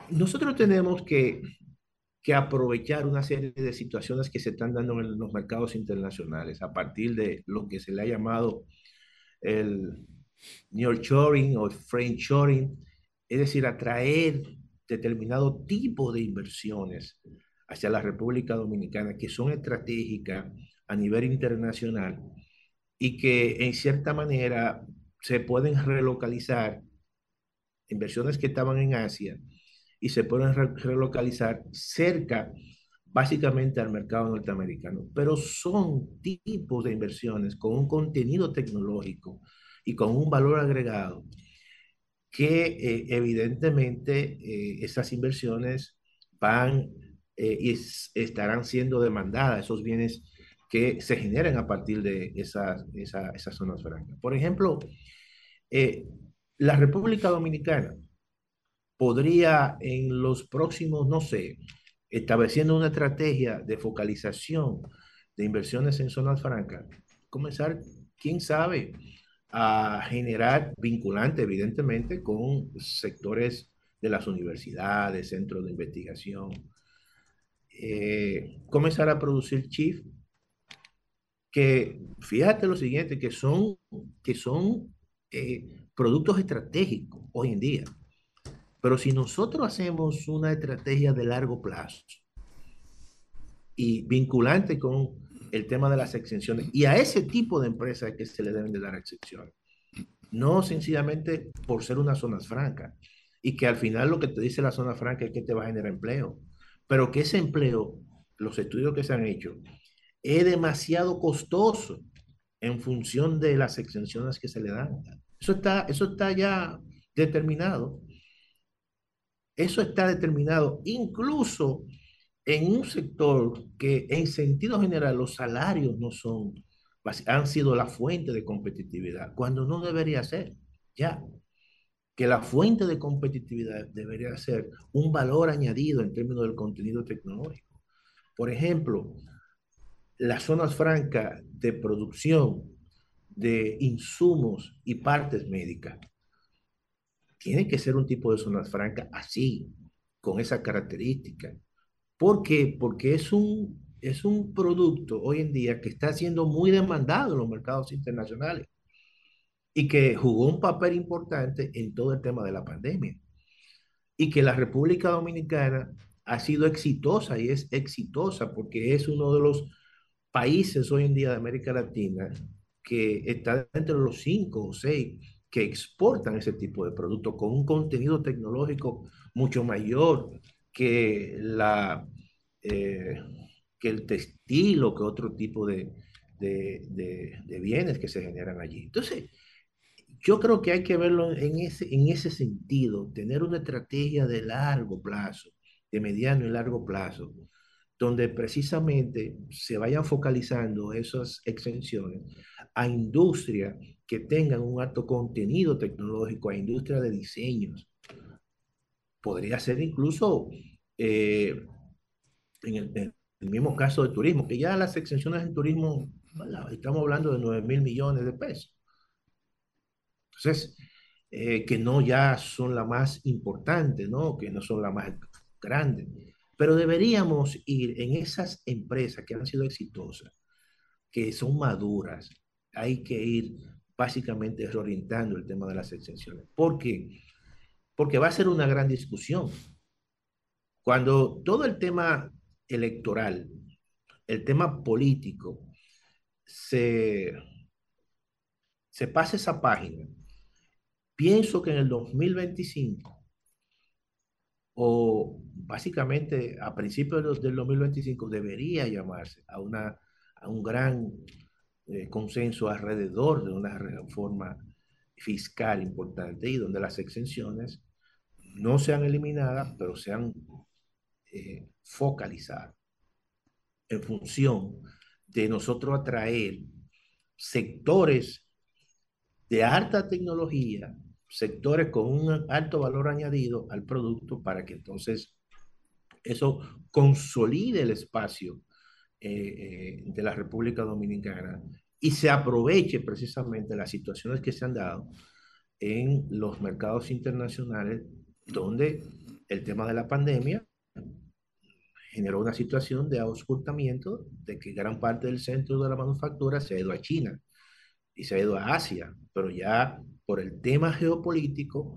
nosotros tenemos que, que, aprovechar una serie de situaciones que se están dando en los mercados internacionales a partir de lo que se le ha llamado el nearshoring o friendshoring, es decir, atraer determinado tipo de inversiones hacia la República Dominicana que son estratégicas a nivel internacional y que en cierta manera se pueden relocalizar inversiones que estaban en Asia y se pueden relocalizar cerca básicamente al mercado norteamericano, pero son tipos de inversiones con un contenido tecnológico y con un valor agregado que eh, evidentemente eh, esas inversiones van eh, y estarán siendo demandadas, esos bienes que se generan a partir de esas, esas zonas francas. Por ejemplo, la República Dominicana podría en los próximos, no sé, estableciendo una estrategia de focalización de inversiones en zonas francas, comenzar, quién sabe, a generar vinculante, evidentemente, con sectores de las universidades, centros de investigación, eh, comenzar a producir chips que, fíjate lo siguiente, que son, que son eh, productos estratégicos hoy en día. Pero si nosotros hacemos una estrategia de largo plazo y vinculante con el tema de las exenciones, y a ese tipo de empresas que se le deben de dar excepciones, no sencillamente por ser una zona franca, y que al final lo que te dice la zona franca es que te va a generar empleo, pero que ese empleo, los estudios que se han hecho, es demasiado costoso en función de las exenciones que se le dan. Eso está, eso está ya determinado. Eso está determinado incluso en un sector que en sentido general los salarios no son, han sido la fuente de competitividad, cuando no debería ser, ya. Que la fuente de competitividad debería ser un valor añadido en términos del contenido tecnológico. Por ejemplo, las zonas francas de producción de insumos y partes médicas tiene que ser un tipo de zonas francas así, con esa característica. ¿Por qué? Porque es un, es un producto hoy en día que está siendo muy demandado en los mercados internacionales y que jugó un papel importante en todo el tema de la pandemia. Y que la República Dominicana ha sido exitosa y es exitosa porque es uno de los países hoy en día de América Latina que está entre los cinco o seis que exportan ese tipo de productos con un contenido tecnológico mucho mayor que, la, eh, que el textil o que otro tipo de, de, de, bienes que se generan allí. Entonces, yo creo que hay que verlo en ese, en ese sentido, tener una estrategia de largo plazo, de mediano y largo plazo, donde precisamente se vayan focalizando esas exenciones a industrias que tengan un alto contenido tecnológico, a industria de diseños. Podría ser incluso eh, en, el, mismo caso de turismo, que ya las exenciones en turismo, estamos hablando de 9 mil millones de pesos. Entonces, eh, que no ya son la más importante, ¿no? que no son la más grande. Pero deberíamos ir en esas empresas que han sido exitosas, que son maduras, hay que ir básicamente reorientando el tema de las exenciones. ¿Por qué? Porque va a ser una gran discusión. Cuando todo el tema electoral, el tema político, se, se pase esa página, pienso que en el 2025 o básicamente a principios del 2025 debería llamarse a, una, a un gran eh, consenso alrededor de una reforma fiscal importante y donde las exenciones no sean eliminadas, pero sean eh, focalizadas en función de nosotros atraer sectores de alta tecnología, sectores con un alto valor añadido al producto para que entonces eso consolide el espacio eh, eh, de la República Dominicana y se aproveche precisamente las situaciones que se han dado en los mercados internacionales donde el tema de la pandemia generó una situación de auscultamiento de que gran parte del centro de la manufactura se ha ido a China y se ha ido a Asia, pero ya por el tema geopolítico,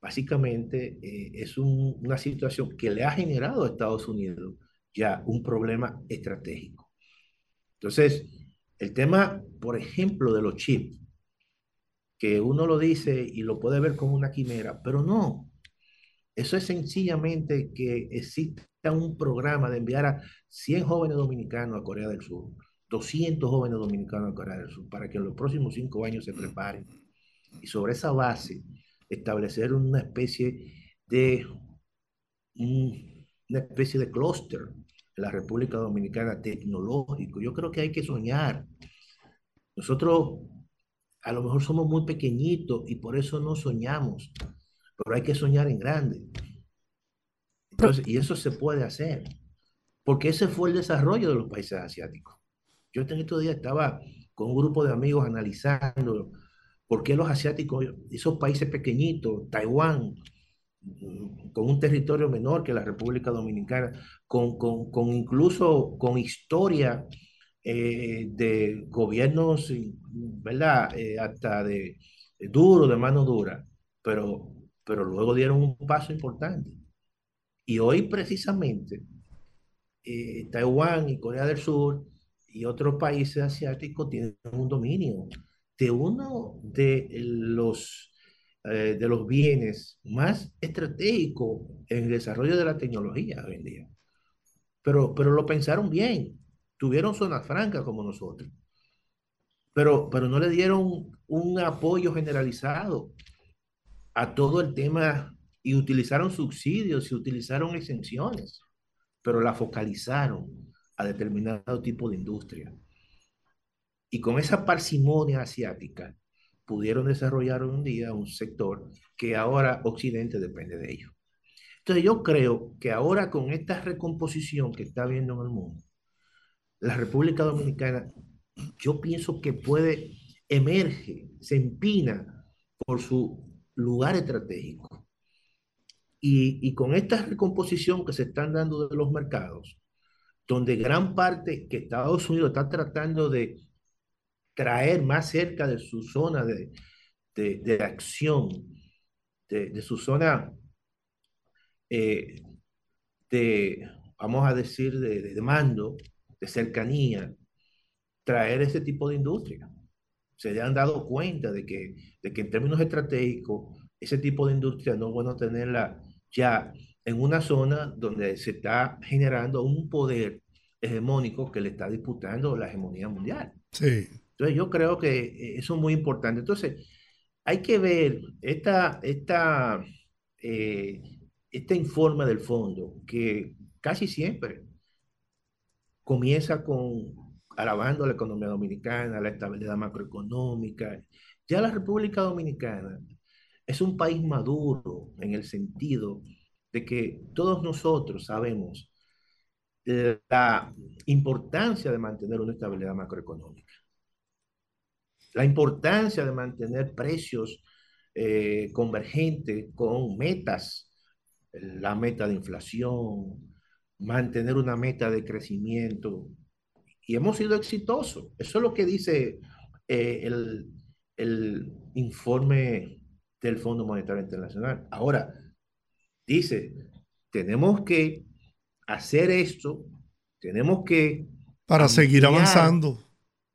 básicamente eh, es una situación que le ha generado a Estados Unidos ya un problema estratégico. Entonces, el tema, por ejemplo, de los chips, que uno lo dice y lo puede ver como una quimera, pero no. Eso es sencillamente que exista un programa de enviar a 100 jóvenes dominicanos a Corea del Sur, 200 jóvenes dominicanos a Corea del Sur, para que en los próximos cinco años se preparen. Y sobre esa base, establecer una especie de una especie de clúster en la República Dominicana tecnológico. Yo creo que hay que soñar. Nosotros a lo mejor somos muy pequeñitos y por eso no soñamos. Pero hay que soñar en grande. Entonces, y eso se puede hacer, porque ese fue el desarrollo de los países asiáticos. Yo en estos días estaba con un grupo de amigos analizando por qué los asiáticos, esos países pequeñitos, Taiwán, con un territorio menor que la República Dominicana, con, con, con incluso con historia eh, de gobiernos, ¿verdad? Eh, hasta de, de duro, de mano dura, pero, pero luego dieron un paso importante. Y hoy precisamente eh, Taiwán y Corea del Sur y otros países asiáticos tienen un dominio de uno de los, eh, de los bienes más estratégicos en el desarrollo de la tecnología hoy en día. Pero, pero lo pensaron bien, tuvieron zonas francas como nosotros, pero, pero no le dieron un apoyo generalizado a todo el tema y utilizaron subsidios y utilizaron exenciones, pero la focalizaron a determinado tipo de industria. Y con esa parsimonia asiática pudieron desarrollar en día un sector que ahora Occidente depende de ello. Entonces yo creo que ahora con esta recomposición que está habiendo en el mundo, la República Dominicana, yo pienso que puede, emerge, se empina por su lugar estratégico. Y, con esta recomposición que se están dando de los mercados, donde gran parte que Estados Unidos está tratando de traer más cerca de su zona de, de, de acción, de, de, su zona eh, de, vamos a decir, de, de, mando, de cercanía, traer ese tipo de industria. Se han dado cuenta de que, de que en términos estratégicos, ese tipo de industria no es bueno tenerla ya en una zona donde se está generando un poder hegemónico que le está disputando la hegemonía mundial. Sí. Entonces yo creo que eh, eso es muy importante. Entonces hay que ver esta, esta, eh, este informe del fondo que casi siempre comienza con alabando la economía dominicana, la estabilidad macroeconómica. Ya la República Dominicana es un país maduro en el sentido de que todos nosotros sabemos la importancia de mantener una estabilidad macroeconómica, la importancia de mantener precios eh, convergentes con metas, la meta de inflación, mantener una meta de crecimiento. Y hemos sido exitosos. Eso es lo que dice eh, el, el informe del Fondo Monetario Internacional. Ahora, dice, tenemos que hacer esto, tenemos que... Para ampliar, seguir avanzando.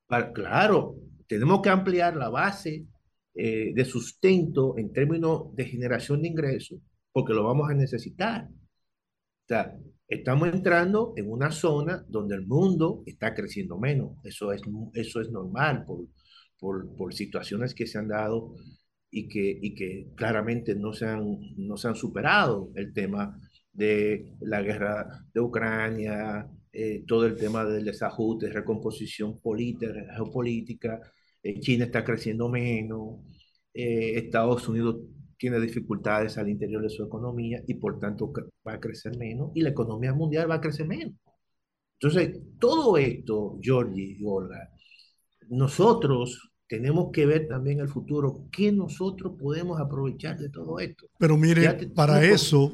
Para, claro, tenemos que ampliar la base eh, de sustento en términos de generación de ingresos, porque lo vamos a necesitar. O sea, estamos entrando en una zona donde el mundo está creciendo menos. Eso es, eso es normal por, por, por situaciones que se han dado y que, y que claramente no se, han, no se han superado. El tema de la guerra de Ucrania, eh, todo el tema del desajuste, recomposición política, geopolítica, eh, China está creciendo menos, eh, Estados Unidos tiene dificultades al interior de su economía y por tanto va a crecer menos y la economía mundial va a crecer menos. Entonces, todo esto, Georgie y Olga, nosotros tenemos que ver también el futuro, qué nosotros podemos aprovechar de todo esto. Pero mire, te, para eso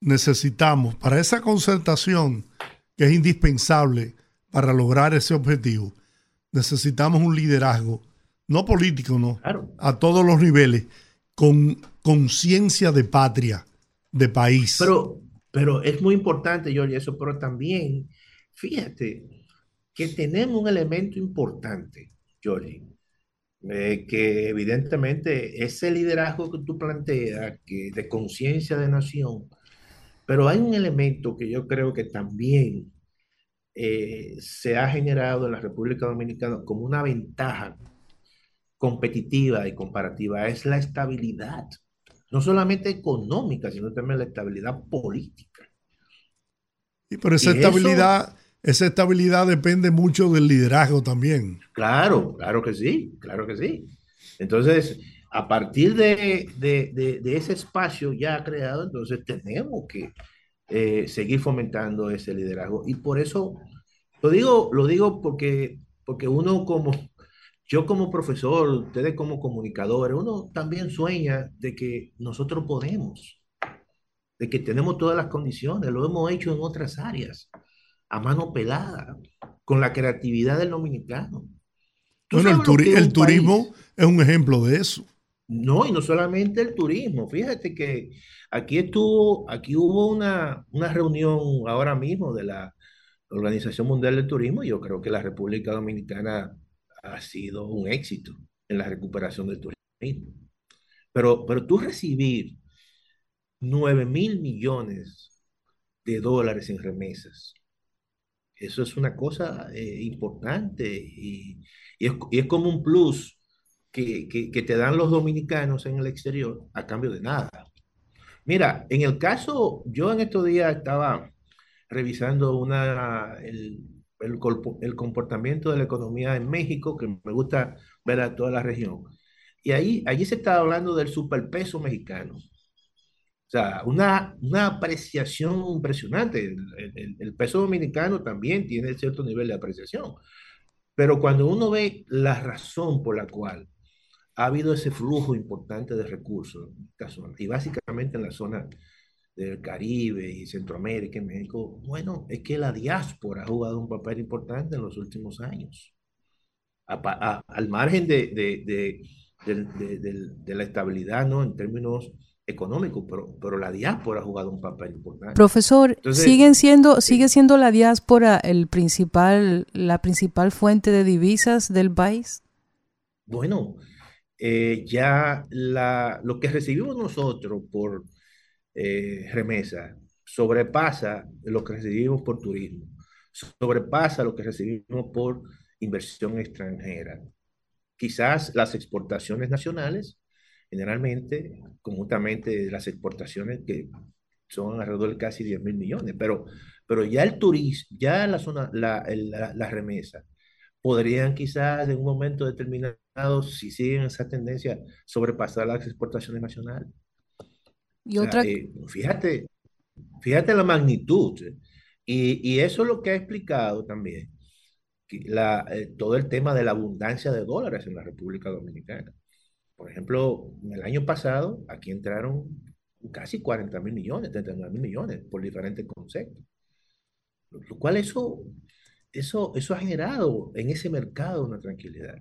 necesitamos, para esa concertación que es indispensable para lograr ese objetivo, necesitamos un liderazgo, no político, no, claro. a todos los niveles, con conciencia de patria, de país. Pero, pero es muy importante, Jorge, eso, pero también, fíjate, que tenemos un elemento importante, Jorge, eh, que evidentemente ese liderazgo que tú planteas, que de conciencia de nación, pero hay un elemento que yo creo que también eh, se ha generado en la República Dominicana como una ventaja competitiva y comparativa, es la estabilidad, no solamente económica, sino también la estabilidad política. Y pero esa y estabilidad, eso, esa estabilidad depende mucho del liderazgo también. Claro, claro que sí, claro que sí. Entonces, a partir de, de, de, de ese espacio ya creado, entonces tenemos que eh, seguir fomentando ese liderazgo. Y por eso lo digo, lo digo porque, porque uno como, yo como profesor, ustedes como comunicadores, uno también sueña de que nosotros podemos, de que tenemos todas las condiciones, lo hemos hecho en otras áreas, a mano pelada, con la creatividad del dominicano. ¿Tú Bueno, el, turi- el turismo país? es un ejemplo de eso. No, y no solamente el turismo. Fíjate que aquí estuvo, aquí hubo una, una reunión ahora mismo de la Organización Mundial del Turismo. y Yo creo que la República Dominicana ha sido un éxito en la recuperación del turismo. Pero, pero tú recibir 9 mil millones de dólares en remesas, eso es una cosa eh, importante y, y es, es como un plus que, que, que te dan los dominicanos en el exterior a cambio de nada. Mira, en el caso, yo en estos días estaba revisando una, el, el, el comportamiento de la economía en México, que me gusta ver a toda la región. Y ahí, allí se estaba hablando del superpeso mexicano. O sea, una, una apreciación impresionante. El, el- el peso dominicano también tiene cierto nivel de apreciación. Pero cuando uno ve la razón por la cual ha habido ese flujo importante de recursos en esta zona, y básicamente en la zona del Caribe y Centroamérica, en México, bueno, es que la diáspora ha jugado un papel importante en los últimos años. A pa- a- al margen de, la estabilidad, ¿no? En términos económicos, pero, pero la diáspora ha jugado un papel importante. Profesor, Entonces, siguen siendo, sigue siendo la diáspora el principal, la principal fuente de divisas del país. Bueno, eh, ya la, lo que recibimos nosotros por eh, remesa sobrepasa lo que recibimos por turismo, sobrepasa lo que recibimos por inversión extranjera. Quizás las exportaciones nacionales, generalmente, conjuntamente las exportaciones que son alrededor de casi 10 mil millones, pero, pero ya el turismo, ya la zona, la, la remesa, podrían quizás en un momento determinado, si siguen esa tendencia, sobrepasar las exportaciones nacionales. Y otra, eh, fíjate, fíjate la magnitud. Y, y eso es lo que ha explicado también la, eh, todo el tema de la abundancia de dólares en la República Dominicana. Por ejemplo, el año pasado aquí entraron casi 40 mil millones, 39 mil millones por diferentes conceptos. Lo, lo cual eso, eso, eso ha generado en ese mercado una tranquilidad.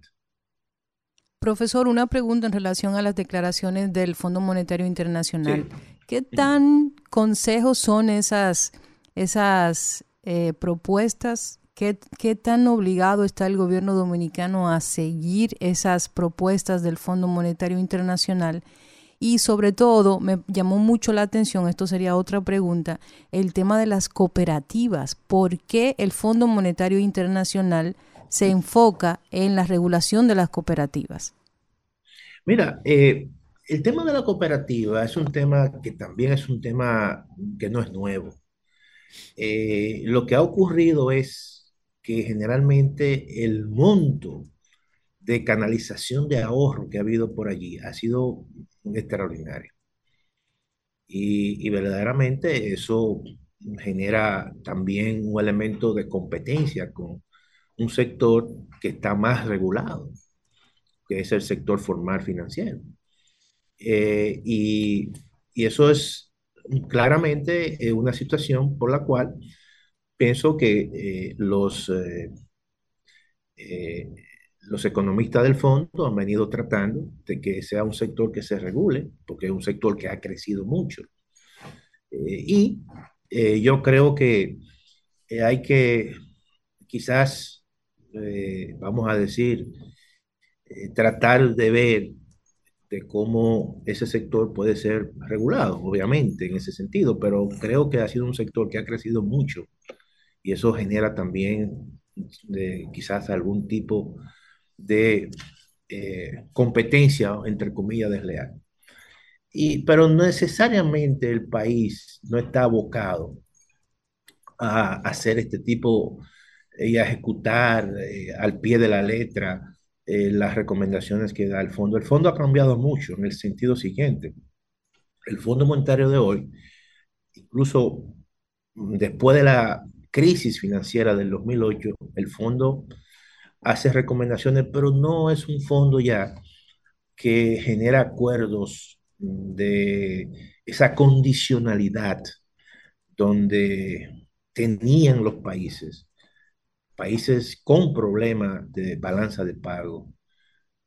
Profesor, una pregunta en relación a las declaraciones del Fondo Monetario Internacional. Sí. ¿Qué tan consejos son esas, esas eh, propuestas? ¿Qué, ¿Qué tan obligado está el gobierno dominicano a seguir esas propuestas del Fondo Monetario Internacional? Y sobre todo, me llamó mucho la atención, esto sería otra pregunta, el tema de las cooperativas. ¿Por qué el Fondo Monetario Internacional se enfoca en la regulación de las cooperativas? Mira, eh, el tema de la cooperativa es un tema que también es un tema que no es nuevo. Eh, lo que ha ocurrido es que generalmente el monto de canalización de ahorro que ha habido por allí ha sido extraordinario. Y, y verdaderamente eso genera también un elemento de competencia con un sector que está más regulado, que es el sector formal financiero. Eh, y, y eso es claramente eh, una situación por la cual pienso que eh, los, los economistas del fondo han venido tratando de que sea un sector que se regule, porque es un sector que ha crecido mucho. Y yo creo que hay que quizás, eh, vamos a decir, eh, tratar de ver de cómo ese sector puede ser regulado, obviamente, en ese sentido, pero creo que ha sido un sector que ha crecido mucho y eso genera también de, quizás algún tipo de eh, competencia, entre comillas, desleal. Y, pero necesariamente el país no está abocado a hacer este tipo y a ejecutar eh, al pie de la letra eh, las recomendaciones que da el fondo. El fondo ha cambiado mucho en el sentido siguiente. El Fondo Monetario de hoy, incluso después de la crisis financiera del 2008, el fondo hace recomendaciones, pero no es un fondo ya que genera acuerdos de esa condicionalidad donde tenían los países, países con problemas de balanza de pago,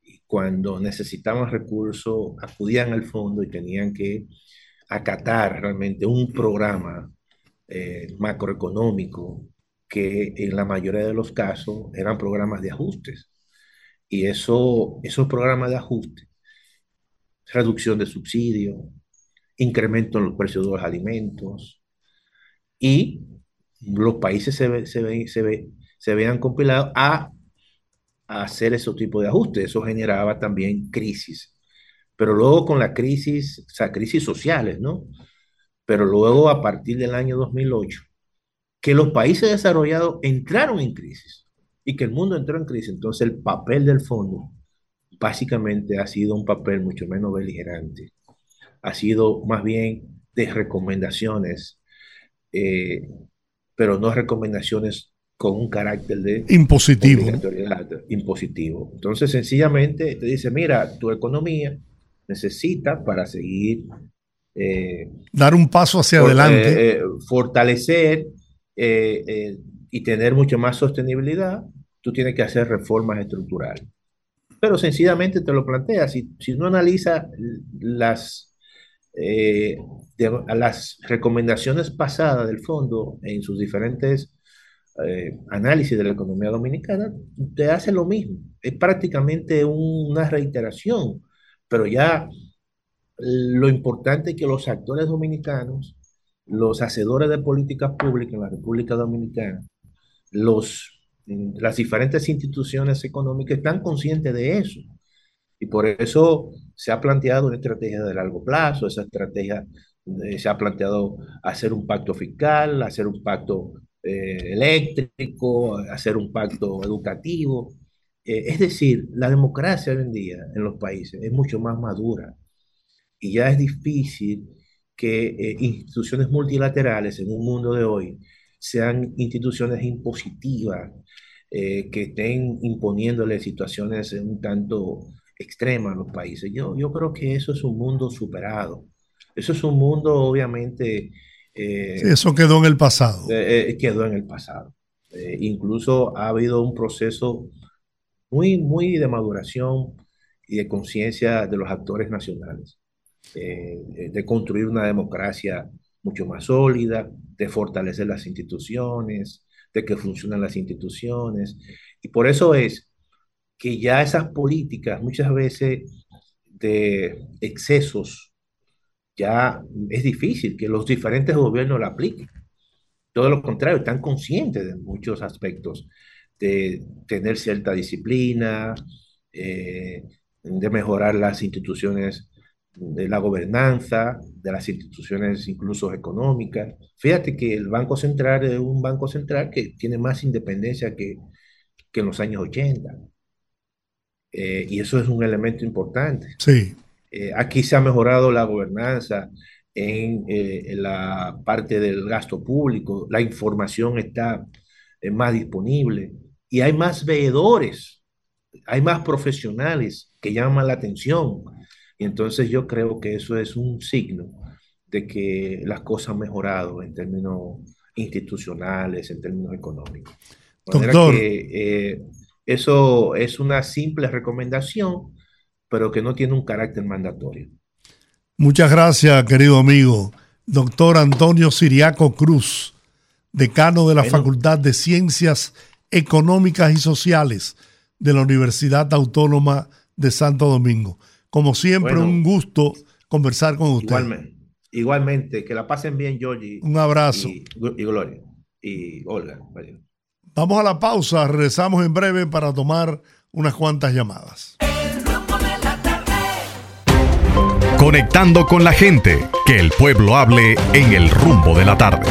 y cuando necesitaban recursos acudían al fondo y tenían que acatar realmente un programa eh, macroeconómico que en la mayoría de los casos eran programas de ajustes. Y eso, esos programas de ajuste, reducción de subsidios, incremento en los precios de los alimentos, y los países se, ve- se, ve- se, ve- se vean compilados a, hacer ese tipo de ajustes. Eso generaba también crisis. Pero luego con la crisis, o crisis sociales, ¿no? Pero luego a partir del año 2008, que los países desarrollados entraron en crisis y que el mundo entró en crisis. Entonces el papel del fondo básicamente ha sido un papel mucho menos beligerante. Ha sido más bien de recomendaciones, eh, pero no recomendaciones con un carácter de Impositivo. impositivo. Entonces sencillamente te dice, mira, tu economía necesita para seguir eh, Dar un paso hacia for- adelante. eh, eh, fortalecer eh, y tener mucho más sostenibilidad, tú tienes que hacer reformas estructurales. Pero sencillamente te lo plantea, si, si no analiza las, eh, de- las recomendaciones pasadas del fondo en sus diferentes eh, análisis de la economía dominicana, te hace lo mismo. Es prácticamente un- una reiteración, pero ya lo importante es que los actores dominicanos, los hacedores de políticas públicas en la República Dominicana, los, las diferentes instituciones económicas están conscientes de eso. Y por eso se ha planteado una estrategia de largo plazo, esa estrategia eh, se ha planteado hacer un pacto fiscal, hacer un pacto eh, eléctrico, hacer un pacto educativo. Eh, es decir, la democracia hoy en día en los países es mucho más madura y ya es difícil que eh, instituciones multilaterales en un mundo de hoy sean instituciones impositivas eh, que estén imponiéndole situaciones un tanto extremas a los países. Yo, yo creo que eso es un mundo superado. Eso es un mundo, obviamente, eh, Sí, eso quedó en el pasado. eh, eh, quedó en el pasado. Eh, incluso ha habido un proceso muy, muy de maduración y de conciencia de los actores nacionales, de construir una democracia mucho más sólida, de fortalecer las instituciones, de que funcionan las instituciones. Y por eso es que ya esas políticas muchas veces de excesos, ya es difícil que los diferentes gobiernos la apliquen. Todo lo contrario, están conscientes de muchos aspectos, de tener cierta disciplina, eh, de mejorar las instituciones de la gobernanza, de las instituciones incluso económicas. Fíjate que el Banco Central es un banco central que tiene más independencia que, que en los años 80. Eh, y eso es un elemento importante. Sí. Eh, aquí se ha mejorado la gobernanza en, eh, en la parte del gasto público, la información está eh, más disponible y hay más veedores, hay más profesionales que llaman la atención. Y entonces yo creo que eso es un signo de que las cosas han mejorado en términos institucionales, en términos económicos. De manera Doctor. que, eh, eso es una simple recomendación, pero que no tiene un carácter mandatorio. Muchas gracias, querido amigo. Doctor Antonio Siriaco Cruz, decano de la Bueno. Facultad de Ciencias Económicas y Sociales de la Universidad Autónoma de Santo Domingo. Como siempre, Bueno. un gusto conversar con usted. Igualmente, igualmente, que la pasen bien, Georgie. Un abrazo. Y, y Gloria. Y Olga. Vamos a la pausa, regresamos en breve para tomar unas cuantas llamadas. Conectando con la gente, que el pueblo hable en el rumbo de la tarde.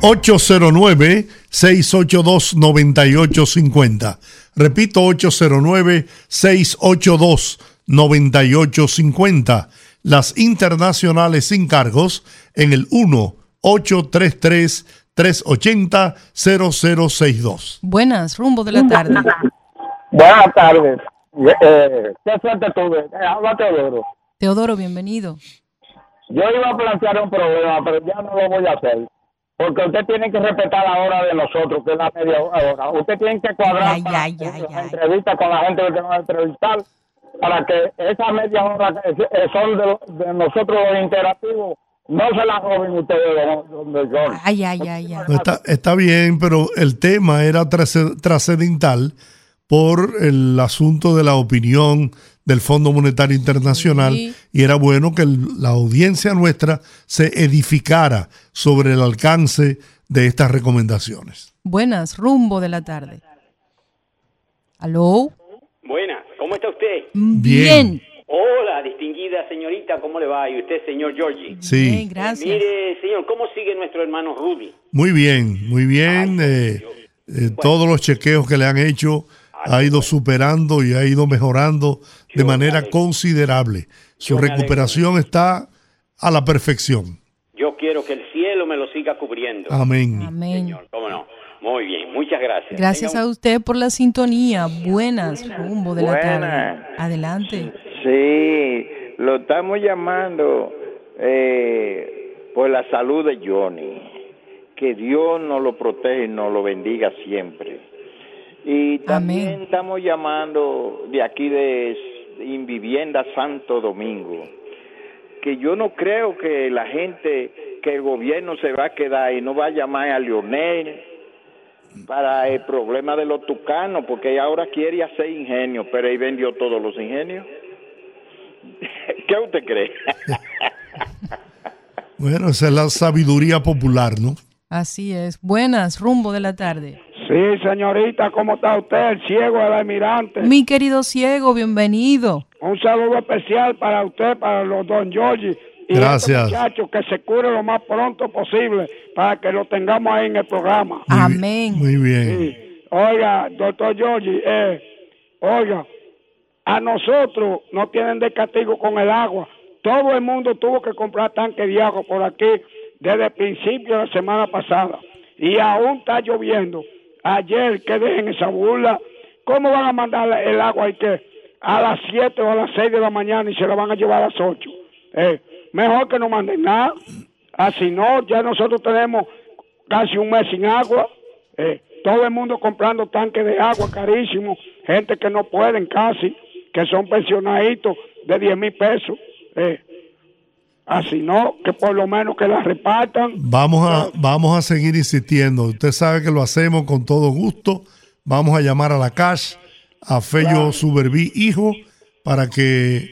809 809-682-9850. Repito, 809-682-9850. Las internacionales sin cargos en el 1-833-380-0062. Buenas, rumbo de la tarde. Buenas tardes. Eh, ¿Qué suerte tuve? Eh, habla Teodoro. Teodoro, bienvenido. Yo iba a plantear un problema, pero ya no lo voy a hacer. Porque usted tiene que respetar la hora de nosotros, que es la media hora. Usted tiene que cuadrar Ay, para ay, ay, las ay. entrevistas con la gente que tenemos que entrevistar para que esa media hora que son de, de nosotros los interactivos no se la roben ustedes don- donde son. Ay, ay, ay, está, está bien, pero el tema era trasce- trascendental por el asunto de la opinión del Fondo Monetario Internacional Sí. y era bueno que el- la audiencia nuestra se edificara sobre el alcance de estas recomendaciones. Buenas, rumbo de la tarde. ¿Aló? Buenas, ¿cómo está usted? Bien. Hola, distinguida señorita, ¿cómo le va? Y usted, señor Giorgi. Sí. Bien, gracias. Mire, señor, ¿cómo sigue nuestro hermano Rudy? Muy bien, muy bien. eh, eh, todos los chequeos que le han hecho ha ido superando y ha ido mejorando de manera considerable. Su recuperación está a la perfección. Yo quiero que el cielo me lo siga cubriendo. Amén. Amén. Señor, ¿cómo no? Muy bien, muchas gracias. Gracias Tenga a usted por la sintonía. Buenas, rumbo de la tarde. Adelante. Sí, lo estamos llamando eh, por la salud de Johnny. Que Dios nos lo protege y nos lo bendiga siempre. Y también Amén. estamos llamando de aquí de Invivienda Santo Domingo. Que yo no creo que la gente, que el gobierno se va a quedar y no va a llamar a Leonel para el problema de los tucanos, porque ahora quiere hacer ingenio, pero él vendió todos los ingenios. ¿Qué usted cree? Bueno, esa es la sabiduría popular, ¿no? Así es. Buenas, rumbo de la tarde. Sí, señorita, ¿cómo está usted? El ciego del almirante. Mi querido ciego, bienvenido. Un saludo especial para usted, para los don Giorgi. Y Gracias. este muchacho que se cure lo más pronto posible para que lo tengamos ahí en el programa. Muy Amén. Muy bien. Sí. Oiga, doctor Giorgi, eh, oiga, a nosotros nos tienen de castigo con el agua. Todo el mundo tuvo que comprar tanque de agua por aquí desde el principio de la semana pasada. Y aún está lloviendo. Ayer, que dejen esa burla. ¿Cómo van a mandar el agua y que a las 7 o a las 6 de la mañana y se la van a llevar a las 8? Eh, mejor que no manden nada. Así no, ya nosotros tenemos casi un mes sin agua. Eh, todo el mundo comprando tanques de agua carísimos. Gente que no pueden casi, que son pensionaditos de 10 mil pesos. Eh, así no, que por lo menos que la repartan. Vamos a, vamos a seguir insistiendo. Usted sabe que lo hacemos con todo gusto. Vamos a llamar a la CASH, a Fello Suberví, hijo, para que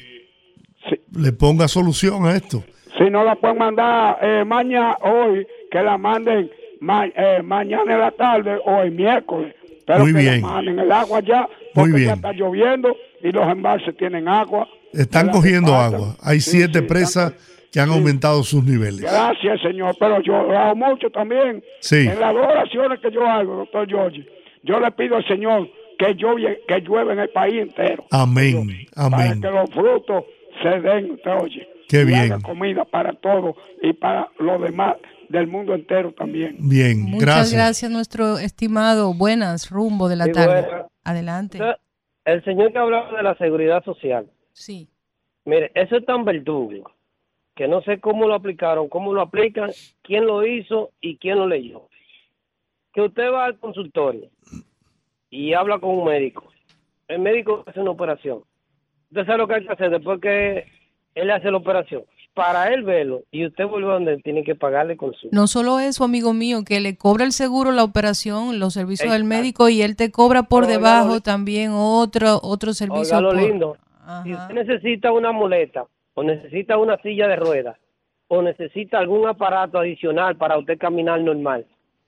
Sí. le ponga solución a esto. Si no la pueden mandar eh, mañana, hoy, que la manden ma- eh, mañana en la tarde o el miércoles. Pero Muy que bien. la manden el agua ya, porque Muy ya bien. está lloviendo y los embalses tienen agua. Están cogiendo repartan. agua. Hay Sí, siete sí, presas que han aumentado sus niveles. Gracias, señor, pero yo lo hago mucho también. Sí. En las dos oraciones que yo hago, doctor George, yo le pido al Señor que llueve, que llueve en el país entero. Amén. Para Amén. que los frutos se den, usted oye. Qué y bien. haga comida para todos y para los demás del mundo entero también. Bien, Muchas gracias. gracias, nuestro estimado. Buenas, rumbo de la Sí, tarde. Adelante. El señor que hablaba de la seguridad social, Sí. mire, eso es tan verdugo que no sé cómo lo aplicaron, cómo lo aplican, quién lo hizo y quién lo leyó. Que usted va al consultorio y habla con un médico. El médico hace una operación. Usted sabe lo que hay que hacer después que él hace la operación. Para él verlo y usted vuelve a donde él tiene que pagarle consulta. No solo eso, amigo mío, que le cobra el seguro la operación, los servicios del médico y él te cobra por oiga debajo lo- también otro otro servicio. Oiga lo por- lindo. Si usted necesita una muleta o necesita una silla de ruedas o necesita algún aparato adicional para usted caminar normal,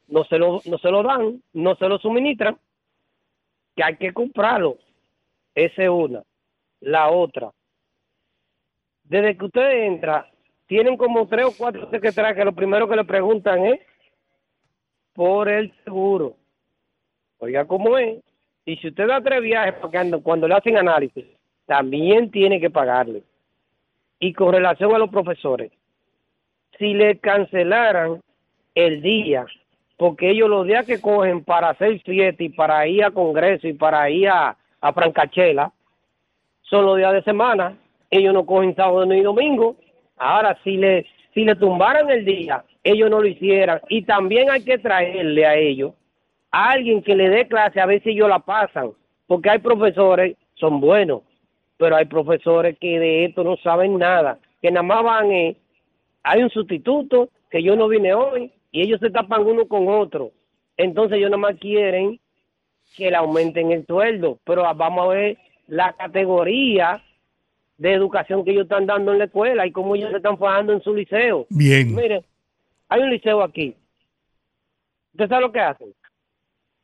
no se lo, no se lo dan, no se lo suministran, que hay que comprarlo. Esa es una. La otra, desde que usted entra, tienen como tres o cuatro secretarias que lo primero que le preguntan es por el seguro. Oiga cómo es. Y si usted da tres viajes pagando cuando le hacen análisis, también tiene que pagarle. Y con relación a los profesores, si le cancelaran el día, porque ellos los días que cogen para hacer fiesta y para ir a congreso y para ir a, a Francachela, son los días de semana, ellos no cogen sábado ni domingo. Ahora, si le, si le tumbaran el día, ellos no lo hicieran. Y también hay que traerle a ellos a alguien que le dé clase a ver si ellos la pasan. Porque hay profesores, son buenos, pero hay profesores que de esto no saben nada, que nada más van, eh, hay un sustituto, que yo no vine hoy, y ellos se tapan uno con otro. Entonces ellos nada más quieren que le aumenten el sueldo, pero vamos a ver la categoría de educación que ellos están dando en la escuela y cómo ellos se están fajando en su liceo. Bien. Mire, hay un liceo aquí. ¿Usted sabe lo que hacen?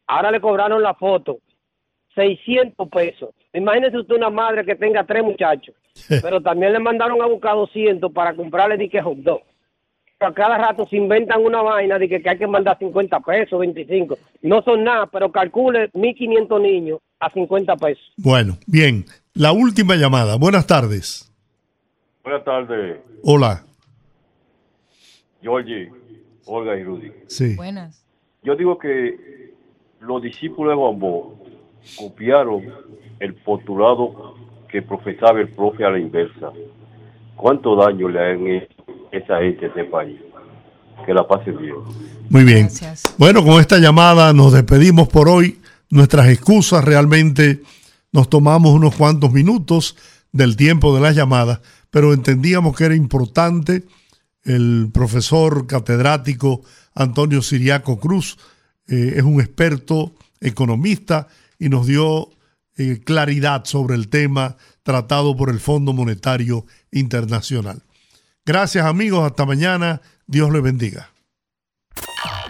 Ahora le cobraron la foto. 600 pesos. Imagínese usted una madre que tenga tres muchachos, pero también le mandaron a buscar 200 para comprarle dique hot dog. A cada rato se inventan una vaina de que, que hay que mandar 50 pesos, 25. No son nada, pero calcule 1.500 niños a 50 pesos. Bueno, bien. La última llamada. Buenas tardes. Buenas tardes, Hola. Georgie, Olga y Rudy. Sí. Buenas. Yo digo que los discípulos de Juan Bo copiaron el postulado que profesaba el profe a la inversa. ¿Cuánto daño le han hecho esa gente a este país? Que la pasen bien. Muy bien. Bueno, con esta llamada nos despedimos por hoy. Nuestras excusas realmente nos tomamos unos cuantos minutos del tiempo de las llamadas, pero entendíamos que era importante el profesor catedrático Antonio Siriaco Cruz. eh, es un experto economista y nos dio eh, claridad sobre el tema tratado por el Fondo Monetario Internacional. Gracias amigos, hasta mañana. Dios les bendiga.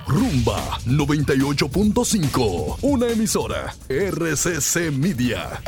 Rumba 98.5, una emisora RCC Media.